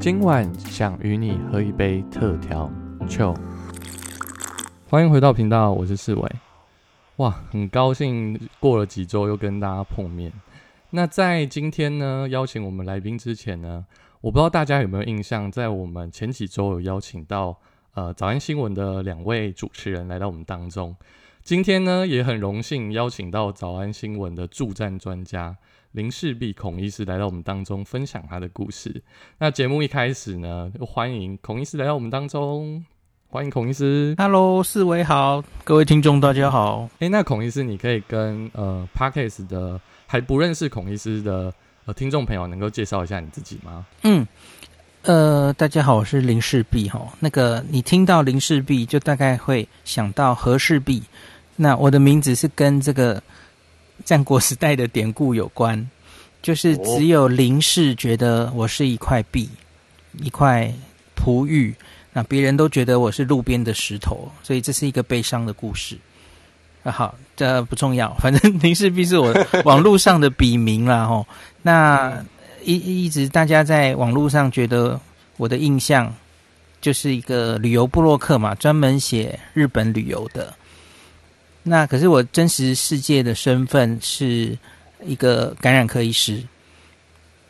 今晚想与你喝一杯特调酒。欢迎回到频道，我是世伟。哇，很高兴过了几周又跟大家碰面。那在今天呢，邀请我们来宾之前呢，我不知道大家有没有印象，在我们前几周有邀请到呃早安新闻的两位主持人来到我们当中。今天呢，也很荣幸邀请到早安新闻的助战专家林世璧孔医师来到我们当中分享他的故事。那节目一开始呢，就欢迎孔医师来到我们当中，欢迎孔医师。Hello，四位好，各位听众大家好。诶，那孔医师，你可以跟呃 Podcast 的还不认识孔医师的呃听众朋友，能够介绍一下你自己吗？嗯。呃，大家好，我是林氏璧哈。那个你听到林氏璧，就大概会想到和氏璧。那我的名字是跟这个战国时代的典故有关，就是只有林氏觉得我是一块璧，一块璞玉，那别人都觉得我是路边的石头，所以这是一个悲伤的故事。啊，好，这不重要，反正林氏璧是我 网络上的笔名啦吼。那。一一直大家在网络上觉得我的印象就是一个旅游部落客嘛，专门写日本旅游的。那可是我真实世界的身份是一个感染科医师，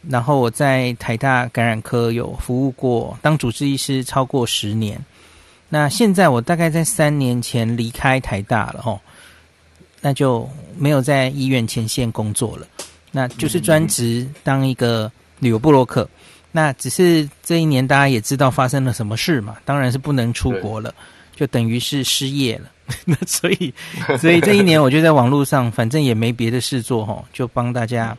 然后我在台大感染科有服务过，当主治医师超过十年。那现在我大概在三年前离开台大了哦，那就没有在医院前线工作了。那就是专职当一个旅游部落客，那只是这一年大家也知道发生了什么事嘛，当然是不能出国了，就等于是失业了。那所以，所以这一年我就在网络上，反正也没别的事做吼，就帮大家。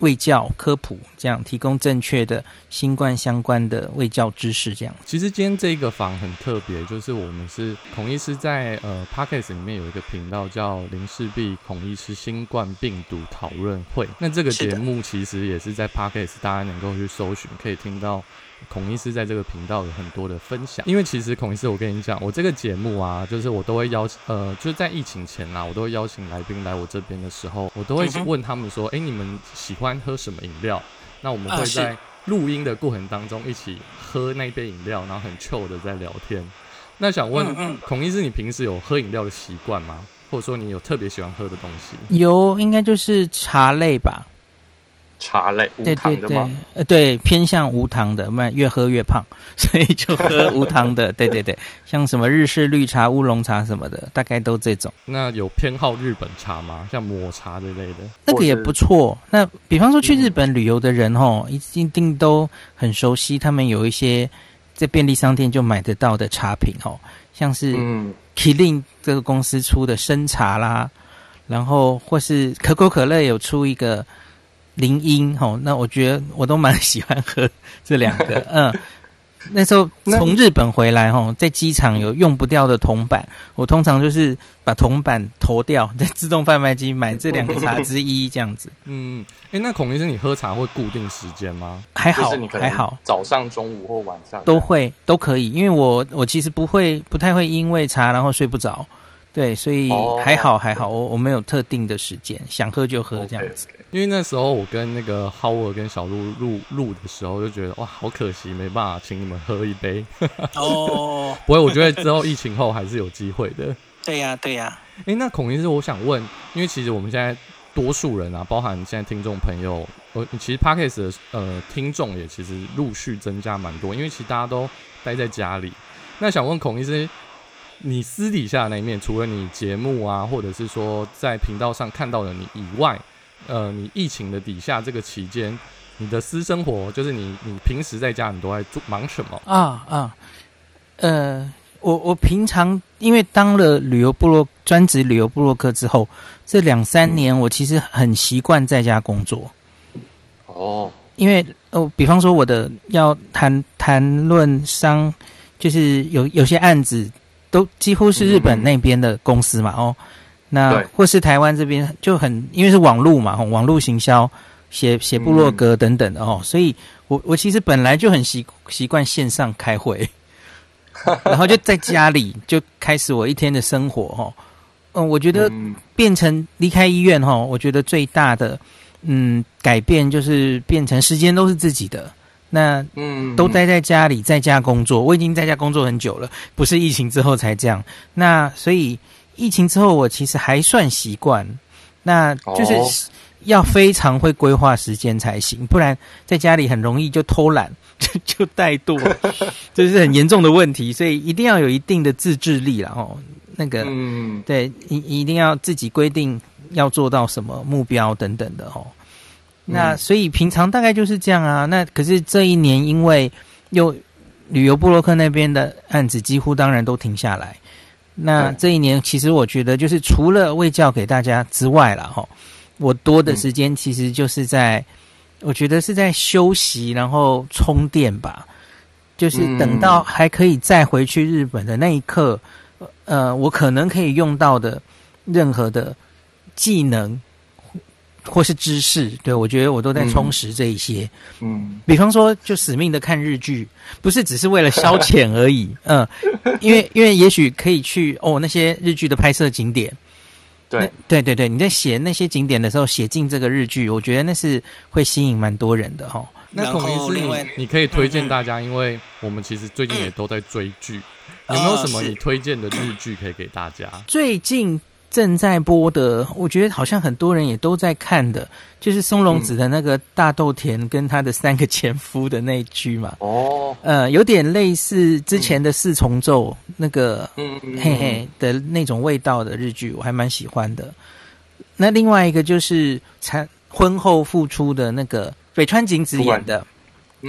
卫教科普，这样提供正确的新冠相关的卫教知识，这样。其实今天这个房很特别，就是我们是孔医师在呃 Podcast 里面有一个频道叫林氏璧孔医师新冠病毒讨论会。那这个节目其实也是在 Podcast 大家能够去搜寻，可以听到。孔医师在这个频道有很多的分享，因为其实孔医师，我跟你讲，我这个节目啊，就是我都会邀请，呃，就是在疫情前啊，我都会邀请来宾来我这边的时候，我都会问他们说，哎、嗯，你们喜欢喝什么饮料？那我们会在录音的过程当中一起喝那杯饮料，然后很 chill 的在聊天。那想问孔医师，你平时有喝饮料的习惯吗？或者说你有特别喜欢喝的东西？有，应该就是茶类吧。茶类无糖的吗？对对对，呃，对，偏向无糖的，慢越喝越胖，所以就喝无糖的。对对对，像什么日式绿茶、乌龙茶什么的，大概都这种。那有偏好日本茶吗？像抹茶之类的，那个也不错。那比方说去日本旅游的人哦，一定都很熟悉，他们有一些在便利商店就买得到的茶品哦，像是嗯，Kirin 这个公司出的生茶啦，然后或是可口可乐有出一个。林荫吼，那我觉得我都蛮喜欢喝这两个。嗯，那时候从日本回来吼，在机场有用不掉的铜板，我通常就是把铜板投掉，在自动贩卖机买这两个茶之一这样子。嗯，哎、欸，那孔医生，你喝茶会固定时间吗？还好，还好，早上、中午或晚上都会都可以，因为我我其实不会不太会因为茶然后睡不着。对，所以还好还好，我我没有特定的时间，想喝就喝这样子。因为那时候我跟那个 Howard 跟小鹿录录的时候，就觉得哇，好可惜，没办法请你们喝一杯。哦，不会，我觉得之后疫情后还是有机会的。对呀，对呀。哎，那孔医师，我想问，因为其实我们现在多数人啊，包含现在听众朋友，呃，其实 Podcast 的呃听众也其实陆续增加蛮多，因为其实大家都待在家里。那想问孔医师。你私底下的那一面，除了你节目啊，或者是说在频道上看到的你以外，呃，你疫情的底下这个期间，你的私生活，就是你你平时在家你都在做忙什么啊啊？呃，我我平常因为当了旅游部落专职旅游部落客之后，这两三年我其实很习惯在家工作。哦，因为哦，比方说我的要谈谈论商，就是有有些案子。都几乎是日本那边的公司嘛，哦，那或是台湾这边就很，因为是网络嘛，网络行销，写写部落格等等的哦，所以我我其实本来就很习习惯线上开会，然后就在家里就开始我一天的生活哦，嗯，我觉得变成离开医院哈，我觉得最大的嗯改变就是变成时间都是自己的。那嗯，都待在家里，在家工作。我已经在家工作很久了，不是疫情之后才这样。那所以疫情之后，我其实还算习惯。那就是要非常会规划时间才行，不然在家里很容易就偷懒，就就怠惰，这是很严重的问题。所以一定要有一定的自制力了哦。那个，嗯，对，一一定要自己规定要做到什么目标等等的哦。那所以平常大概就是这样啊。那可是这一年因为又旅游布洛克那边的案子几乎当然都停下来。那这一年其实我觉得就是除了卫教给大家之外了哈，我多的时间其实就是在，我觉得是在休息然后充电吧。就是等到还可以再回去日本的那一刻，呃，我可能可以用到的任何的技能。或是知识，对，我觉得我都在充实这一些。嗯，比方说，就死命的看日剧，不是只是为了消遣而已。嗯，因为因为也许可以去哦那些日剧的拍摄景点。对对对对，你在写那些景点的时候，写进这个日剧，我觉得那是会吸引蛮多人的哈、哦。那孔医师，你你可以推荐大家，因为我们其实最近也都在追剧，有没有什么你推荐的日剧可以给大家？最近。正在播的，我觉得好像很多人也都在看的，就是松隆子的那个大豆田跟他的三个前夫的那一句嘛。哦，呃，有点类似之前的四重奏、嗯、那个，嗯嘿嘿的那种味道的日剧，我还蛮喜欢的。那另外一个就是才婚后复出的那个北川景子演的《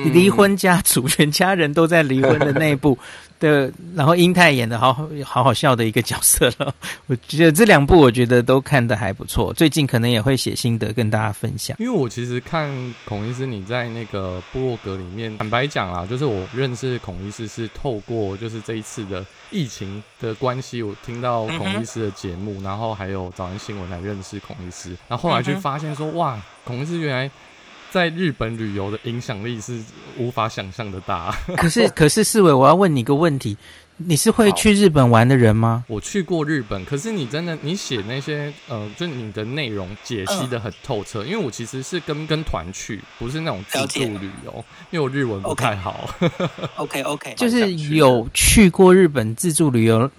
离婚家族》，全家人都在离婚的那一部。的，然后英泰演的好好好笑的一个角色了，我觉得这两部我觉得都看得还不错，最近可能也会写心得跟大家分享。因为我其实看孔医师你在那个部落格里面，坦白讲啊，就是我认识孔医师是透过就是这一次的疫情的关系，我听到孔医师的节目，嗯、然后还有早安新闻来认识孔医师，然后后来就发现说、嗯、哇，孔医师原来。在日本旅游的影响力是无法想象的大。可是，可是四伟，我要问你一个问题：你是会去日本玩的人吗？我去过日本，可是你真的你写那些呃，就你的内容解析的很透彻。因为我其实是跟跟团去，不是那种自助旅游，因为我日文不太好。OK OK，就是有去过日本自助旅游，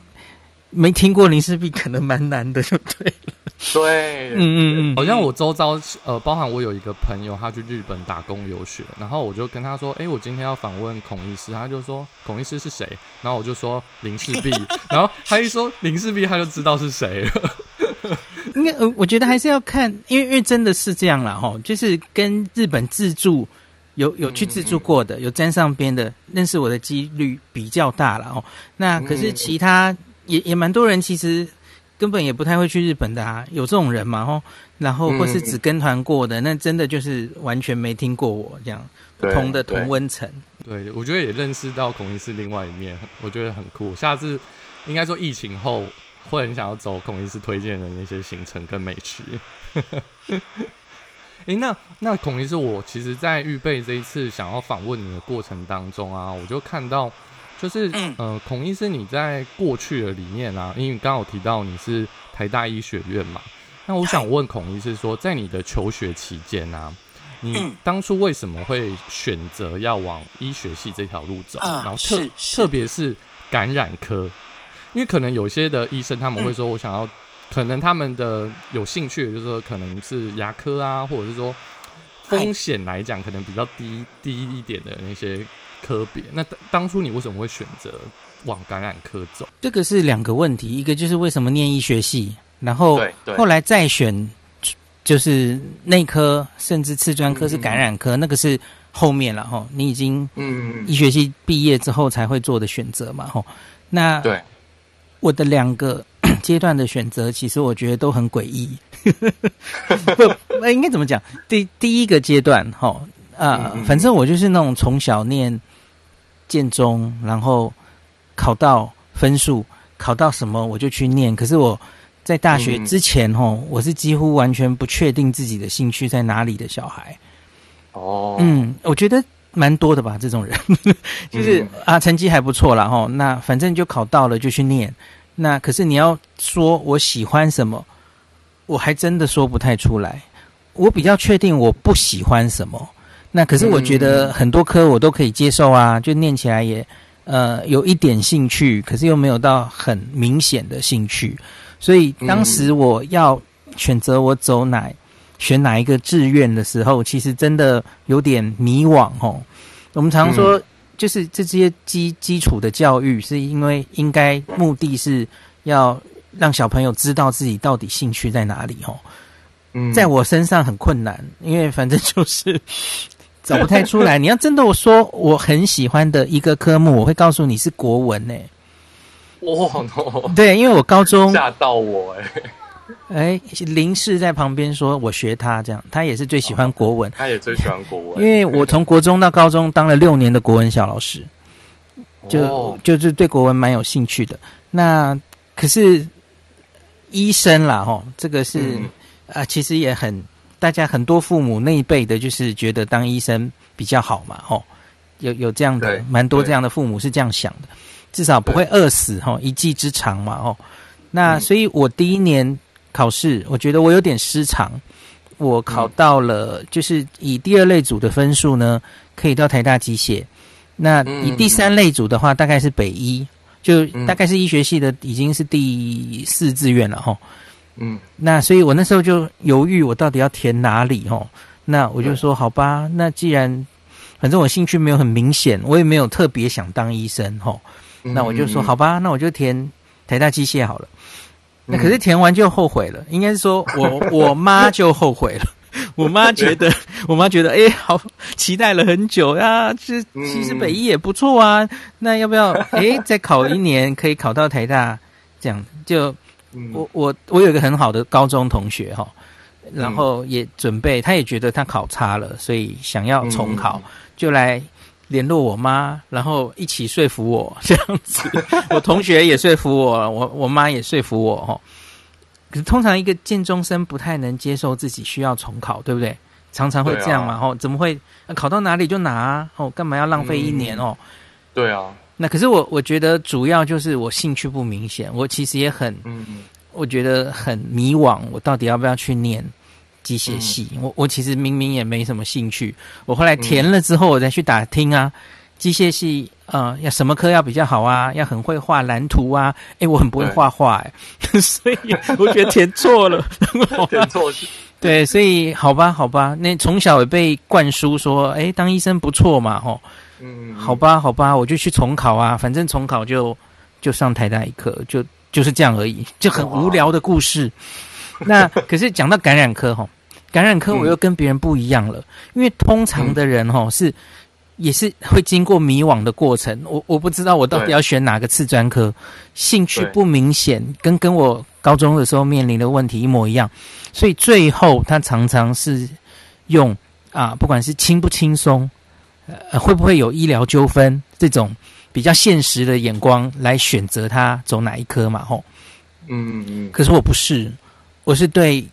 没听过林氏璧可能蛮难的，就对了。对，嗯嗯嗯，好像我周遭呃，包含我有一个朋友，他去日本打工留学，然后我就跟他说，哎，我今天要访问孔医师，他就说孔医师是谁？然后我就说林氏璧，然后他一说林氏璧，他就知道是谁了。应该呃，我觉得还是要看，因为因为真的是这样啦。哈，就是跟日本自助有有去自助过的，有沾上边的，认识我的几率比较大了哦。那可是其他也也蛮多人其实。根本也不太会去日本的啊，有这种人嘛？吼，然后或是只跟团过的，嗯、那真的就是完全没听过我这样不同的同温层。对，我觉得也认识到孔医师另外一面，我觉得很酷。下次应该说疫情后会很想要走孔医师推荐的那些行程跟美食。哎、欸，那那孔医师，我其实，在预备这一次想要访问你的过程当中啊，我就看到。就是呃，孔医师，你在过去的里面啊，因为刚刚有提到你是台大医学院嘛，那我想问孔医师说，在你的求学期间啊，你当初为什么会选择要往医学系这条路走？然后特特别是感染科，因为可能有些的医生他们会说，我想要，可能他们的有兴趣的就是说可能是牙科啊，或者是说风险来讲可能比较低低一点的那些。科别，那当初你为什么会选择往感染科走？这个是两个问题，一个就是为什么念医学系，然后后来再选就是内科，甚至次专科是感染科，那个是后面了哈。你已经嗯医学系毕业之后才会做的选择嘛哈。那对我的两个 阶段的选择，其实我觉得都很诡异。不，那应该怎么讲？第第一个阶段哈。啊、呃，反正我就是那种从小念建中，然后考到分数，考到什么我就去念。可是我在大学之前，吼、嗯，我是几乎完全不确定自己的兴趣在哪里的小孩。哦，嗯，我觉得蛮多的吧，这种人，就是、嗯、啊，成绩还不错啦，吼，那反正就考到了就去念。那可是你要说我喜欢什么，我还真的说不太出来。我比较确定我不喜欢什么。那可是我觉得很多科我都可以接受啊，就念起来也呃有一点兴趣，可是又没有到很明显的兴趣。所以当时我要选择我走哪选哪一个志愿的时候，其实真的有点迷惘哦。我们常说，就是这些基基础的教育，是因为应该目的是要让小朋友知道自己到底兴趣在哪里哦。嗯，在我身上很困难，因为反正就是找不太出来。你要真的我说我很喜欢的一个科目，我会告诉你是国文呢。哇！对，因为我高中吓到我哎。哎，林氏在旁边说：“我学他这样，他也是最喜欢国文，他也最喜欢国文。因为我从国中到高中当了六年的国文小老师，就就是对国文蛮有兴趣的。那可是医生啦，吼，这个是啊、呃，其实也很大家很多父母那一辈的，就是觉得当医生比较好嘛，吼，有有这样的蛮多这样的父母是这样想的，至少不会饿死，吼，一技之长嘛，吼。那所以我第一年。”考试，我觉得我有点失常。我考到了，就是以第二类组的分数呢，可以到台大机械。那以第三类组的话，大概是北医，就大概是医学系的，已经是第四志愿了齁。嗯，那所以我那时候就犹豫，我到底要填哪里哦？那我就说，好吧，那既然反正我兴趣没有很明显，我也没有特别想当医生哦。那我就说，好吧，那我就填台大机械好了。那可是填完就后悔了，应该是说我 我妈就后悔了。我妈觉得，我妈觉得，哎、欸，好期待了很久呀，这其实北医也不错啊。那要不要哎、欸、再考一年，可以考到台大？这样就我我我有一个很好的高中同学哈，然后也准备，他也觉得他考差了，所以想要重考，就来。联络我妈，然后一起说服我这样子。我同学也说服我，我我妈也说服我哈。可是通常一个建中生不太能接受自己需要重考，对不对？常常会这样嘛，吼、啊，怎么会考到哪里就拿啊？哦，干嘛要浪费一年哦？对啊。那可是我我觉得主要就是我兴趣不明显，我其实也很，嗯嗯，我觉得很迷惘，我到底要不要去念？机械系，嗯、我我其实明明也没什么兴趣。我后来填了之后，我再去打听啊，机械系啊，要什么科要比较好啊？要很会画蓝图啊？哎，我很不会画画，哎，所以我觉得填错了，填错是。对，所以好吧，好吧，那从小也被灌输说，哎，当医生不错嘛，吼，嗯，好吧，好吧，我就去重考啊，反正重考就就上台大一科，就就是这样而已，就很无聊的故事。那可是讲到感染科，吼。感染科我又跟别人不一样了，嗯、因为通常的人哈是也是会经过迷惘的过程。我我不知道我到底要选哪个次专科，兴趣不明显，跟跟我高中的时候面临的问题一模一样。所以最后他常常是用啊，不管是轻不轻松，呃，会不会有医疗纠纷这种比较现实的眼光来选择他走哪一科嘛，吼。嗯嗯嗯。可是我不是，我是对。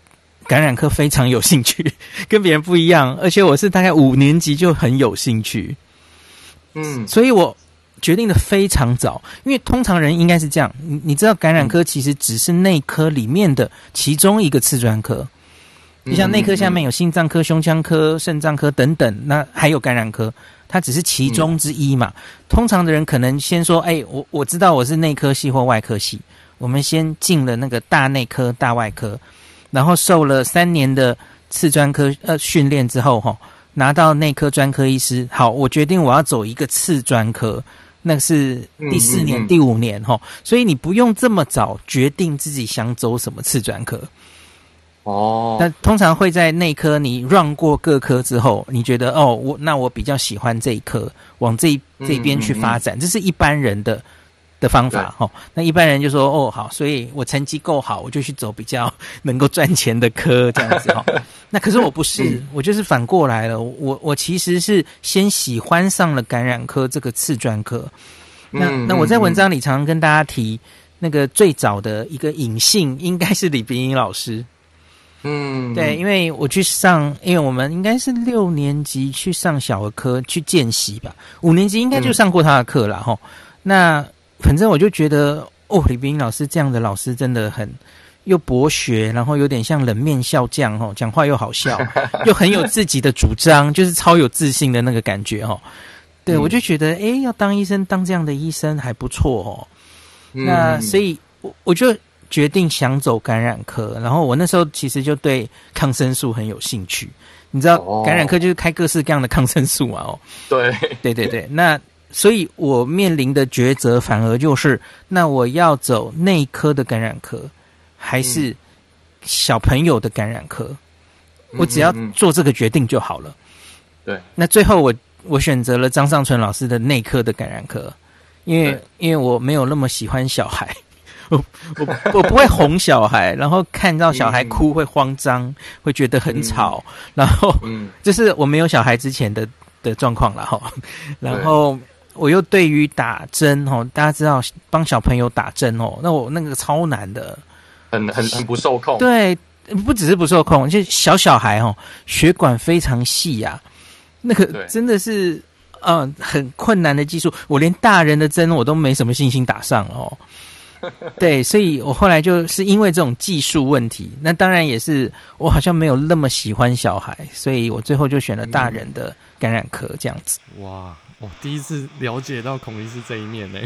感染科非常有兴趣，跟别人不一样，而且我是大概五年级就很有兴趣，嗯，所以我决定的非常早，因为通常人应该是这样，你你知道感染科其实只是内科里面的其中一个次专科，你像内科下面有心脏科、胸腔科、肾脏科等等，那还有感染科，它只是其中之一嘛。通常的人可能先说，哎，我我知道我是内科系或外科系，我们先进了那个大内科、大外科。然后受了三年的次专科呃训练之后，哈，拿到内科专科医师。好，我决定我要走一个次专科，那是第四年、嗯嗯嗯、第五年，哈。所以你不用这么早决定自己想走什么次专科。哦。那通常会在内科你 run 过各科之后，你觉得哦，我那我比较喜欢这一科，往这这边去发展，嗯嗯嗯，这是一般人的。的方法哈，那一般人就说哦好，所以我成绩够好，我就去走比较能够赚钱的科这样子哈。那可是我不是，我就是反过来了。我我其实是先喜欢上了感染科这个次专科。那那我在文章里常常跟大家提，那个最早的一个隐性应该是李冰英老师。嗯，对，因为我去上，因为我们应该是六年级去上小儿科去见习吧，五年级应该就上过他的课了哈。那反正我就觉得，哦，李冰老师这样的老师真的很又博学，然后有点像冷面笑匠哦，讲话又好笑，又很有自己的主张，就是超有自信的那个感觉哦。对，我就觉得，哎，要当医生，当这样的医生还不错哦。那所以，我我就决定想走感染科。然后我那时候其实就对抗生素很有兴趣。你知道，感染科就是开各式各样的抗生素嘛？哦，对，对对对。那所以我面临的抉择反而就是，那我要走内科的感染科，还是小朋友的感染科？我只要做这个决定就好了。对。那最后我。我选择了张尚存老师的内科的感染科，因为因为我没有那么喜欢小孩，我我我不会哄小孩，然后看到小孩哭会慌张，会觉得很吵，然后嗯，这是我没有小孩之前的的状况了哈。然后我又对于打针哦，大家知道帮小朋友打针哦，那我那个超难的，很很很不受控。对，不只是不受控，就小小孩哦，血管非常细呀。那个真的是，嗯、呃，很困难的技术，我连大人的针我都没什么信心打上哦。对，所以我后来就是因为这种技术问题，那当然也是我好像没有那么喜欢小孩，所以我最后就选了大人的感染科这样子。哇，我第一次了解到孔医师这一面呢。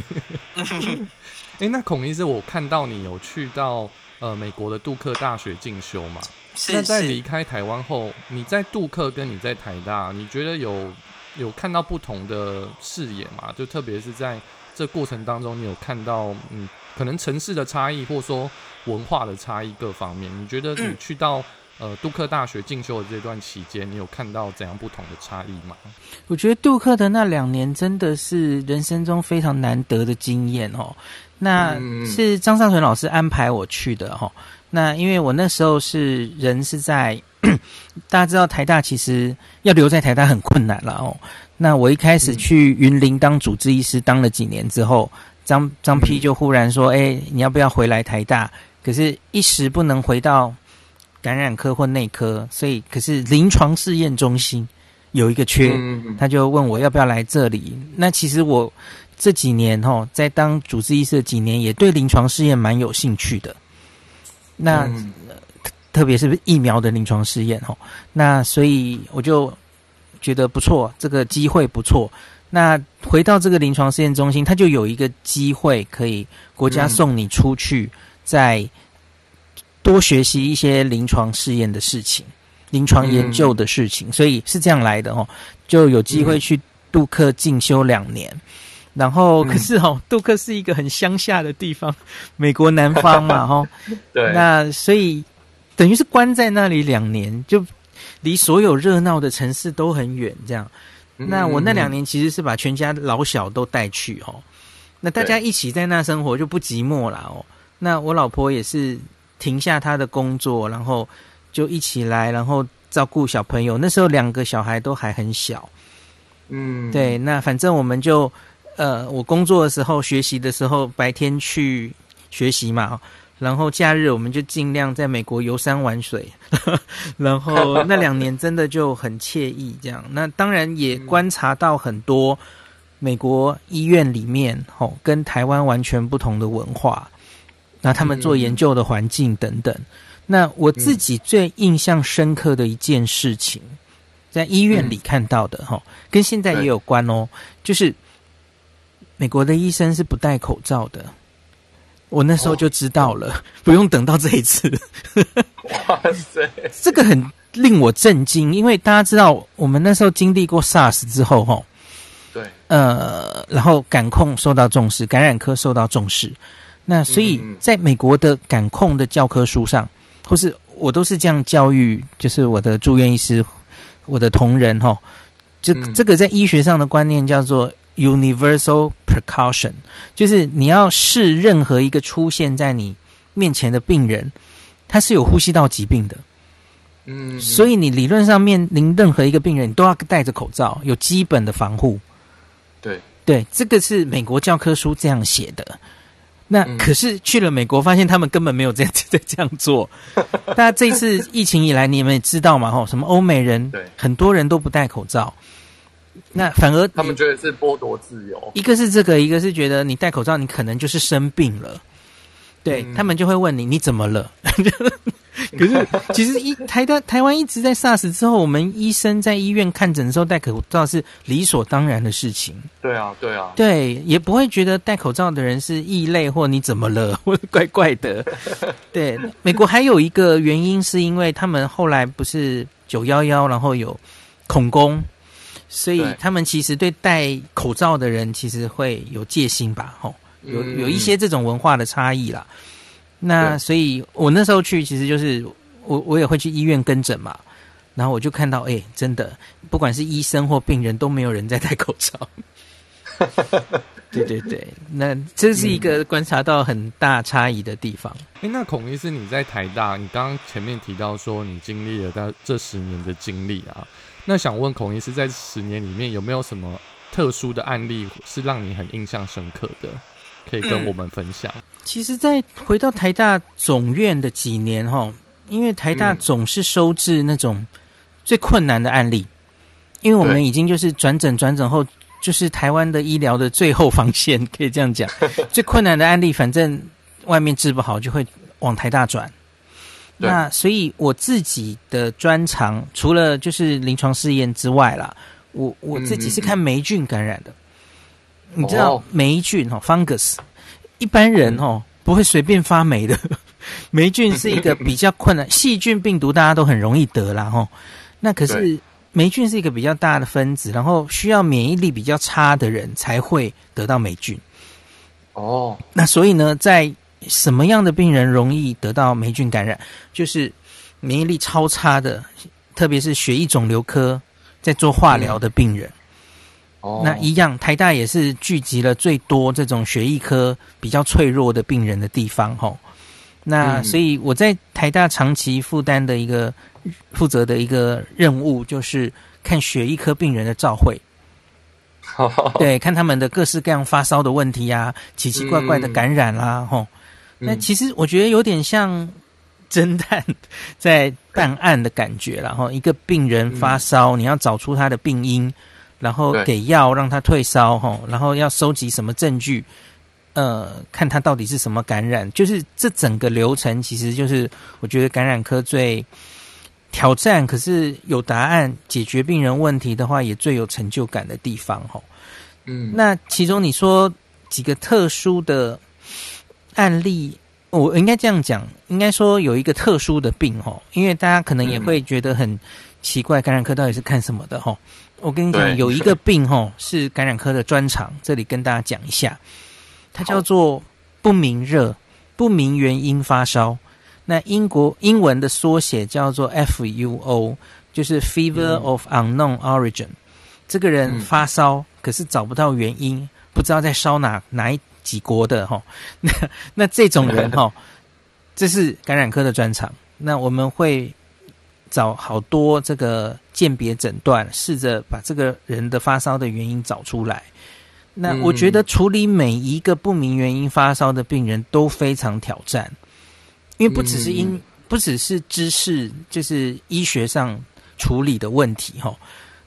哎，那孔医师，我看到你有去到呃美国的杜克大学进修嘛？那在离开台湾后，你在杜克跟你在台大，你觉得有有看到不同的视野吗？就特别是在这过程当中，你有看到嗯，可能城市的差异，或者说文化的差异各方面，你觉得你去到呃杜克大学进修的这段期间，你有看到怎样不同的差异吗？我觉得杜克的那两年真的是人生中非常难得的经验哦。那是张尚存老师安排我去的哈。那因为我那时候是人是在，大家知道台大其实要留在台大很困难了哦。那我一开始去云林当主治医师，当了几年之后，张张批就忽然说：“哎，你要不要回来台大？”可是，一时不能回到感染科或内科，所以可是临床试验中心有一个缺，他就问我要不要来这里。那其实我这几年哈，在当主治医师的几年，也对临床试验蛮有兴趣的。那、嗯、特别是疫苗的临床试验哦，那所以我就觉得不错，这个机会不错。那回到这个临床试验中心，它就有一个机会可以国家送你出去，再多学习一些临床试验的事情、临床研究的事情，所以是这样来的哦，就有机会去杜克进修两年。然后，可是哦，杜克是一个很乡下的地方，美国南方嘛，哈。对。那所以等于是关在那里两年，就离所有热闹的城市都很远，这样。那我那两年其实是把全家老小都带去哦。那大家一起在那生活就不寂寞了哦。那我老婆也是停下她的工作，然后就一起来，然后照顾小朋友。那时候两个小孩都还很小。嗯。对，那反正我们就。呃，我工作的时候、学习的时候，白天去学习嘛，然后假日我们就尽量在美国游山玩水，然后那两年真的就很惬意。这样，那当然也观察到很多美国医院里面哦，跟台湾完全不同的文化，那他们做研究的环境等等。那我自己最印象深刻的一件事情，在医院里看到的哈，跟现在也有关哦，就是。美国的医生是不戴口罩的，我那时候就知道了，哦、不用等到这一次。哇塞，这个很令我震惊，因为大家知道，我们那时候经历过 SARS 之后，哈，对，呃，然后感控受到重视，感染科受到重视，那所以在美国的感控的教科书上，或是我都是这样教育，就是我的住院医师，我的同仁，哈，就这个在医学上的观念叫做。Universal precaution，就是你要视任何一个出现在你面前的病人，他是有呼吸道疾病的，嗯，所以你理论上面临任何一个病人，你都要戴着口罩，有基本的防护。对对，这个是美国教科书这样写的。那可是去了美国，发现他们根本没有这样在这样做。大家这次疫情以来，你们也知道嘛？吼，什么欧美人，对，很多人都不戴口罩。那反而他们觉得是剥夺自由，一个是这个，一个是觉得你戴口罩，你可能就是生病了。对、嗯、他们就会问你你怎么了？可是其实一台的台湾一直在 SARS 之后，我们医生在医院看诊的时候戴口罩是理所当然的事情。对啊，对啊，对，也不会觉得戴口罩的人是异类或你怎么了，或者怪怪的。对，美国还有一个原因是因为他们后来不是九幺幺，然后有恐攻，所以他们其实对戴口罩的人其实会有戒心吧？吼。有有一些这种文化的差异啦，那所以我那时候去，其实就是我我也会去医院跟诊嘛，然后我就看到，哎、欸，真的，不管是医生或病人，都没有人在戴口罩。对对对，那这是一个观察到很大差异的地方。哎、那孔医师你在台大，你刚刚前面提到说你经历了到这十年的经历啊，那想问孔医师，在十年里面有没有什么特殊的案例是让你很印象深刻的？可以跟我们分享。其实，在回到台大总院的几年哈，因为台大总是收治那种最困难的案例，因为我们已经就是转诊转诊后，就是台湾的医疗的最后防线，可以这样讲。最困难的案例，反正外面治不好，就会往台大转。那所以我自己的专长，除了就是临床试验之外啦，我我自己是看霉菌感染的。你知道霉菌哈，fungus，一般人哦不会随便发霉的。霉菌是一个比较困难，细菌、病毒大家都很容易得啦哈。那可是霉菌是一个比较大的分子，然后需要免疫力比较差的人才会得到霉菌。哦，那所以呢，在什么样的病人容易得到霉菌感染？就是免疫力超差的，特别是血液肿瘤科在做化疗的病人。哦，那一样，台大也是聚集了最多这种血液科比较脆弱的病人的地方，吼。那所以我在台大长期负担的一个负责的一个任务，就是看血液科病人的照会，对，看他们的各式各样发烧的问题呀、啊，奇奇怪怪的感染啦、啊，吼。那其实我觉得有点像侦探在办案的感觉，然后一个病人发烧，你要找出他的病因。然后给药让他退烧哈，然后要收集什么证据，呃，看他到底是什么感染，就是这整个流程，其实就是我觉得感染科最挑战，可是有答案解决病人问题的话，也最有成就感的地方哈。嗯，那其中你说几个特殊的案例，我应该这样讲，应该说有一个特殊的病哦，因为大家可能也会觉得很奇怪，感染科到底是看什么的哈。我跟你讲，有一个病吼是感染科的专长，这里跟大家讲一下，它叫做不明热、不明原因发烧。那英国英文的缩写叫做 FUO，就是 Fever of Unknown Origin。这个人发烧，可是找不到原因，不知道在烧哪哪一几国的哈。那那这种人哈，这是感染科的专长。那我们会。找好多这个鉴别诊断，试着把这个人的发烧的原因找出来。那我觉得处理每一个不明原因发烧的病人都非常挑战，因为不只是因不只是知识，就是医学上处理的问题哈。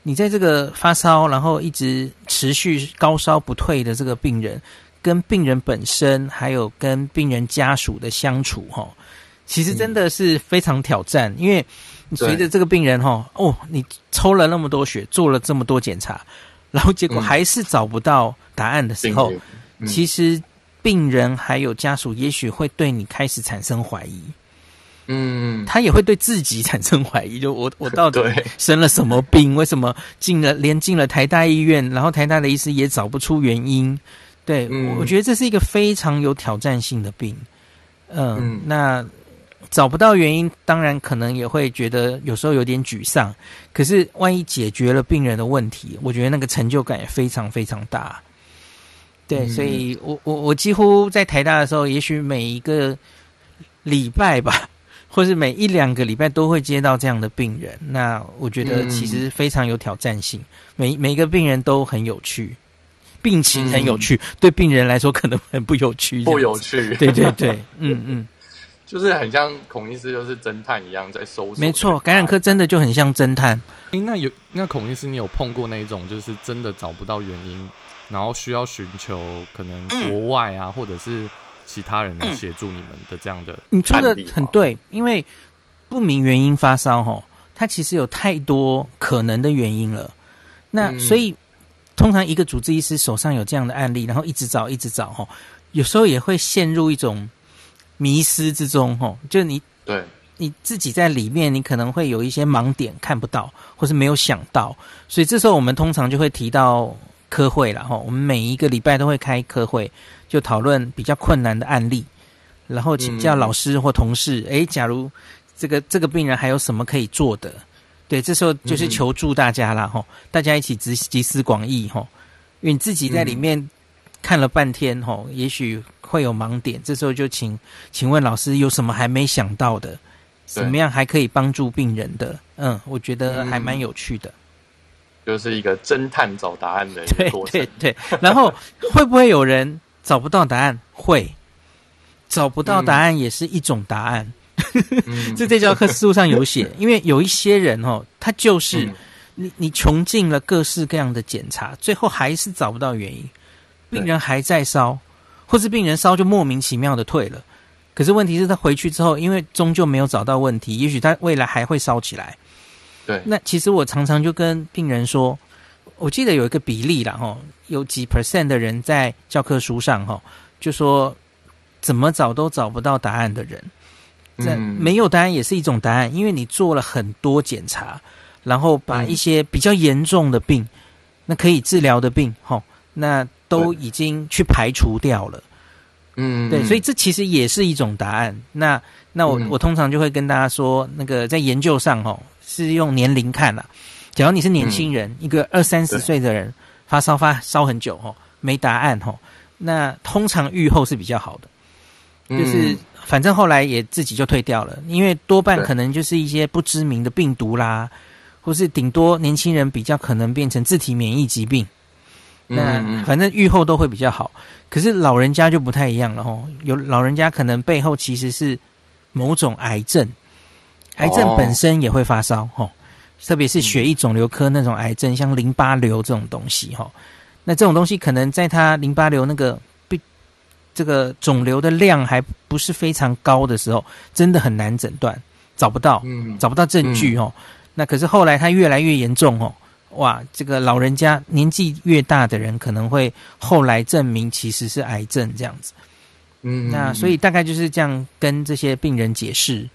你在这个发烧，然后一直持续高烧不退的这个病人，跟病人本身，还有跟病人家属的相处哈，其实真的是非常挑战，因为。随着这个病人哈哦，你抽了那么多血，做了这么多检查，然后结果还是找不到答案的时候，嗯、其实病人还有家属也许会对你开始产生怀疑，嗯，他也会对自己产生怀疑，就我 我到底生了什么病？为什么进了连进了台大医院，然后台大的医师也找不出原因？对，嗯、我觉得这是一个非常有挑战性的病，呃、嗯，那。找不到原因，当然可能也会觉得有时候有点沮丧。可是万一解决了病人的问题，我觉得那个成就感也非常非常大。对，嗯、所以我我我几乎在台大的时候，也许每一个礼拜吧，或是每一两个礼拜都会接到这样的病人。那我觉得其实非常有挑战性，嗯、每每一个病人都很有趣，病情很有趣，嗯、对病人来说可能很不有趣，不有趣。对对对，嗯嗯。就是很像孔医师，就是侦探一样在搜索。没错，感染科真的就很像侦探。哎、欸，那有那孔医师，你有碰过那一种，就是真的找不到原因，然后需要寻求可能国外啊，或者是其他人来协助你们的这样的。你说的很对，因为不明原因发烧吼，它其实有太多可能的原因了。那所以通常一个主治医师手上有这样的案例，然后一直找一直找哈，有时候也会陷入一种迷失之中哈，就你对。你自己在里面，你可能会有一些盲点看不到，或是没有想到，所以这时候我们通常就会提到科会了哈。我们每一个礼拜都会开科会，就讨论比较困难的案例，然后请教老师或同事。诶，假如这个这个病人还有什么可以做的？对，这时候就是求助大家了哈，大家一起集集思广益哈。因为你自己在里面看了半天哈，也许会有盲点，这时候就请请问老师有什么还没想到的？怎么样还可以帮助病人的？嗯，我觉得还蛮有趣的，就是一个侦探找答案的一个过程。对对对，然后会不会有人找不到答案？会，找不到答案也是一种答案。嗯、这这教科书上有写，因为有一些人哦，他就是、嗯、你你穷尽了各式各样的检查，最后还是找不到原因，病人还在烧，或是病人烧就莫名其妙的退了。可是问题是，他回去之后，因为终究没有找到问题，也许他未来还会烧起来。对，那其实我常常就跟病人说，我记得有一个比例啦，哈，有几 percent 的人在教科书上，哈，就说怎么找都找不到答案的人，这没有答案也是一种答案，因为你做了很多检查，然后把一些比较严重的病，那可以治疗的病，哈，那都已经去排除掉了。嗯，对，所以这其实也是一种答案。那那我、嗯、我通常就会跟大家说，那个在研究上哦，是用年龄看啦。假如你是年轻人，嗯、一个二三十岁的人发烧发烧很久哦，没答案哦，那通常预后是比较好的。就是反正后来也自己就退掉了，因为多半可能就是一些不知名的病毒啦，或是顶多年轻人比较可能变成自体免疫疾病。那反正愈后都会比较好，可是老人家就不太一样了哦。有老人家可能背后其实是某种癌症，癌症本身也会发烧哦，特别是血液肿瘤科那种癌症，像淋巴瘤这种东西哈。那这种东西可能在他淋巴瘤那个被这个肿瘤的量还不是非常高的时候，真的很难诊断，找不到，找不到证据哦。那可是后来他越来越严重哦。哇，这个老人家年纪越大的人，可能会后来证明其实是癌症这样子。嗯，那所以大概就是这样跟这些病人解释。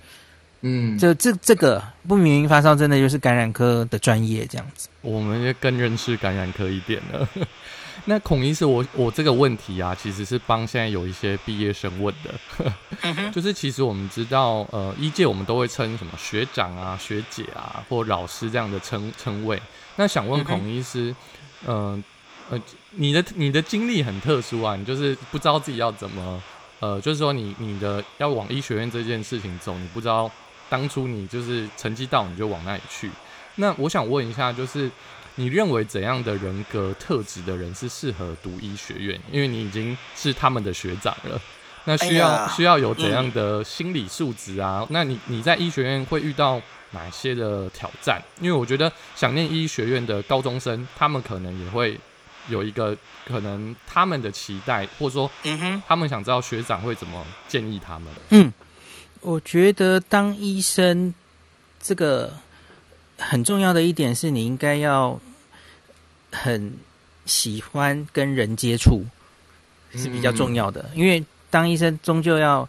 嗯，就这这个不明原因发烧，真的就是感染科的专业这样子。我们也更认识感染科一点了。那孔医师，我我这个问题啊，其实是帮现在有一些毕业生问的。就是其实我们知道，呃，医界我们都会称什么学长啊、学姐啊，或老师这样的称称谓。那想问孔医师，嗯、呃，呃，你的你的经历很特殊啊，你就是不知道自己要怎么，呃，就是说你你的要往医学院这件事情走，你不知道当初你就是成绩到你就往那里去。那我想问一下，就是你认为怎样的人格特质的人是适合读医学院？因为你已经是他们的学长了，那需要、哎、需要有怎样的心理素质啊？那你你在医学院会遇到？哪些的挑战？因为我觉得想念医学院的高中生，他们可能也会有一个可能他们的期待，或者说，嗯哼，他们想知道学长会怎么建议他们。嗯，我觉得当医生这个很重要的一点是你应该要很喜欢跟人接触，是比较重要的。嗯，因为当医生终究要。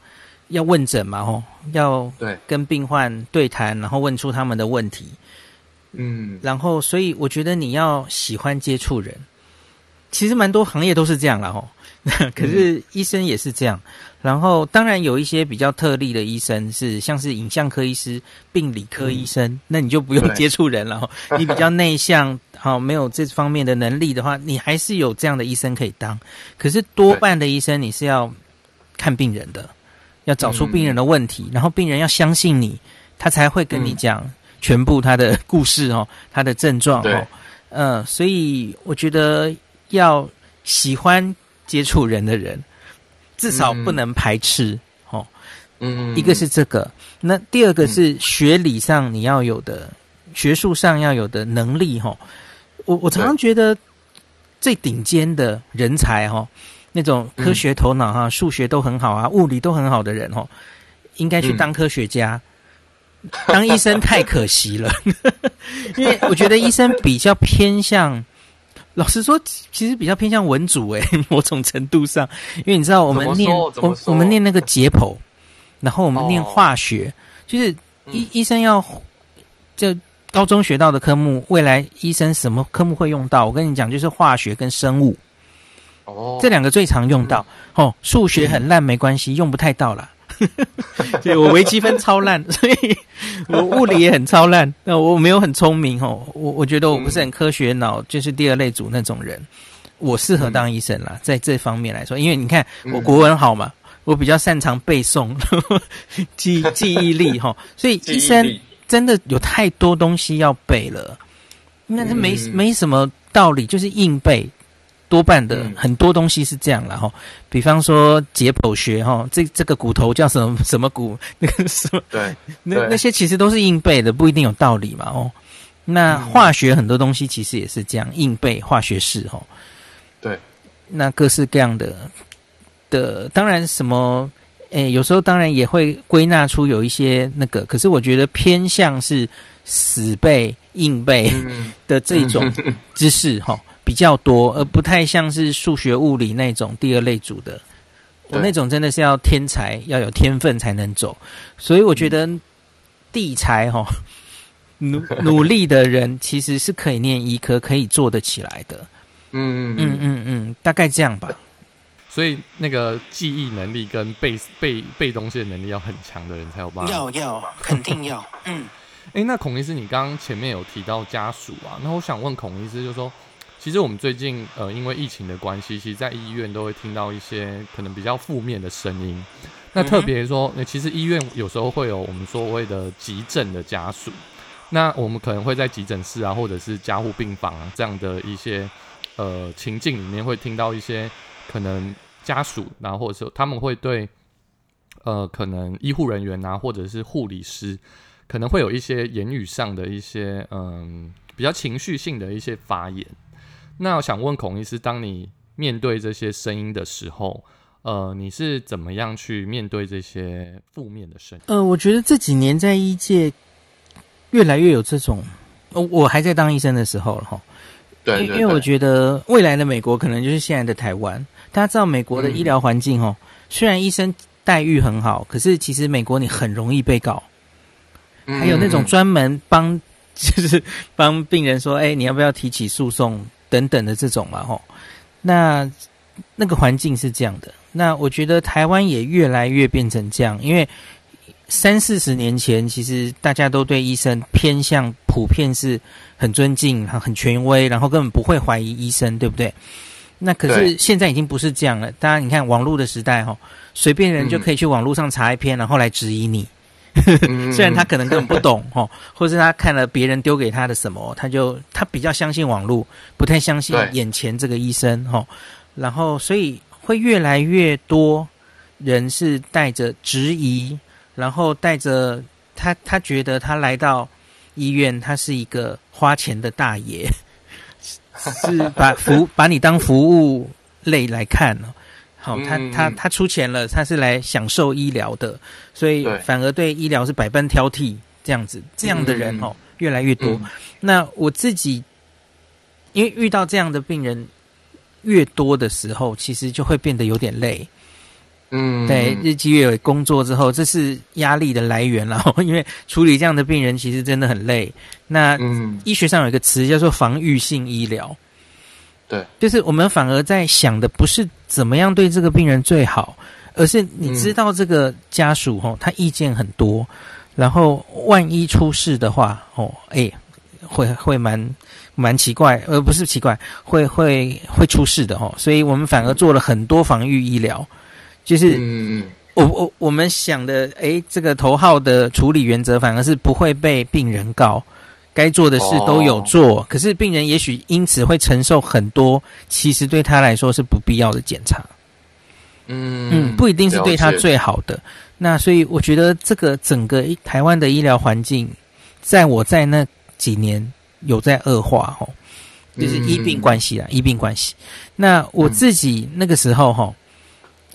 要问诊嘛，吼，要跟病患对谈，然后问出他们的问题，嗯，然后所以我觉得你要喜欢接触人，其实蛮多行业都是这样了，吼，可是医生也是这样，然后当然有一些比较特例的医生是像是影像科医师、病理科医生，嗯、那你就不用接触人了，你比较内向，好，没有这方面的能力的话，你还是有这样的医生可以当，可是多半的医生你是要看病人的。要找出病人的问题，嗯、然后病人要相信你，他才会跟你讲全部他的故事哦，他的症状哦，嗯、呃，所以我觉得要喜欢接触人的人，至少不能排斥、嗯、哦。嗯，一个是这个，那第二个是学理上你要有的，嗯、学术上要有的能力哈、哦。我我常常觉得最顶尖的人才哈、哦，那种科学头脑哈、啊，数学都很好啊，物理都很好的人哦，应该去当科学家。嗯、当医生太可惜了，因为我觉得医生比较偏向，老实说，其实比较偏向文组诶，某种程度上，因为你知道我们念我我们念那个解剖，然后我们念化学，哦、就是医、嗯、医生要就。高中学到的科目，未来医生什么科目会用到？我跟你讲，就是化学跟生物，哦，这两个最常用到。嗯、哦，数学很烂没关系，用不太到啦。对，我微积分超烂，所以我物理也很超烂。那我没有很聪明哦，我我觉得我不是很科学脑，就是第二类组那种人。我适合当医生啦，嗯、在这方面来说，因为你看我国文好嘛，我比较擅长背诵，记记忆力哈，所以医生。真的有太多东西要背了，那他没没什么道理，就是硬背。多半的很多东西是这样了哈，比方说解剖学哈，这这个骨头叫什么 什么骨，那个什么？对，那那些其实都是硬背的，不一定有道理嘛哦。那化学很多东西其实也是这样硬背，化学式哈。对，那各式各样的的，当然什么。诶，有时候当然也会归纳出有一些那个，可是我觉得偏向是死背硬背的这种 知识哈、嗯、比较多，而不太像是数学物理那种第二类组的。我那种真的是要天才，要有天分才能走。所以我觉得地才哈 努努力的人其实是可以念医科，可以做得起来的。嗯嗯嗯嗯嗯，大概这样吧。所以那个记忆能力跟背背背东西的能力要很强的人才有办法。要要，肯定要。嗯。哎、欸，那孔医师，你刚刚前面有提到家属啊，那我想问孔医师，就是说，其实我们最近呃，因为疫情的关系，其实，在医院都会听到一些可能比较负面的声音。那特别说，那其实医院有时候会有我们所谓的急诊的家属，那我们可能会在急诊室啊，或者是加护病房啊这样的一些呃情境里面，会听到一些可能。家属，然后或者是他们会对，呃，可能医护人员啊，或者是护理师，可能会有一些言语上的一些，嗯，比较情绪性的一些发言。那我想问孔医师，当你面对这些声音的时候，呃，你是怎么样去面对这些负面的声音？呃，我觉得这几年在医界越来越有这种，哦，我还在当医生的时候了哈。对，因为我觉得未来的美国可能就是现在的台湾。大家知道美国的医疗环境哦，虽然医生待遇很好，可是其实美国你很容易被告。还有那种专门帮，就是帮病人说，哎，你要不要提起诉讼等等的这种嘛，吼。那那个环境是这样的。那我觉得台湾也越来越变成这样，因为三四十年前，其实大家都对医生偏向普遍是很尊敬、很权威，然后根本不会怀疑医生，对不对？那可是现在已经不是这样了。大家你看网络的时代哈，随便人就可以去网络上查一篇，然后来质疑你。虽然他可能根本不懂哈，或是他看了别人丢给他的什么，他就他比较相信网络，不太相信眼前这个医生哈。然后所以会越来越多人是带着质疑，然后带着他他觉得他来到医院，他是一个花钱的大爷。是把服把你当服务类来看哦，好，他他他出钱了，他是来享受医疗的，所以反而对医疗是百般挑剔，这样子这样的人哦越来越多。那我自己因为遇到这样的病人越多的时候，其实就会变得有点累。嗯，对，日积月累工作之后，这是压力的来源了。因为处理这样的病人，其实真的很累。那、嗯、医学上有一个词叫做防御性医疗，对，就是我们反而在想的不是怎么样对这个病人最好，而是你知道这个家属吼，他意见很多，然后万一出事的话，哦，哎，会会蛮蛮奇怪，而不是奇怪，会会会出事的吼。所以我们反而做了很多防御医疗。就是，我我我们想的，哎，这个头号的处理原则反而是不会被病人告，该做的事都有做，可是病人也许因此会承受很多，其实对他来说是不必要的检查。嗯嗯，不一定是对他最好的。那所以我觉得这个整个台湾的医疗环境，在我在那几年有在恶化哦。就是医病关系啊，医病关系。那我自己那个时候哈，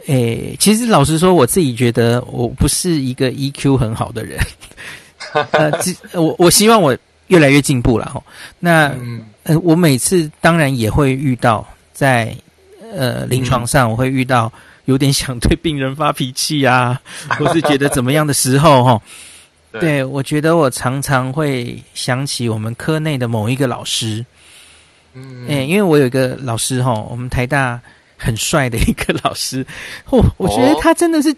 诶，其实老实说，我自己觉得我不是一个 EQ 很好的人。呃，我我希望我越来越进步了哈。那呃，我每次当然也会遇到在呃临床上，我会遇到有点想对病人发脾气啊，或是觉得怎么样的时候哈。对，我觉得我常常会想起我们科内的某一个老师。嗯，哎，因为我有一个老师哈，我们台大很帅的一个老师，哦，我觉得他真的是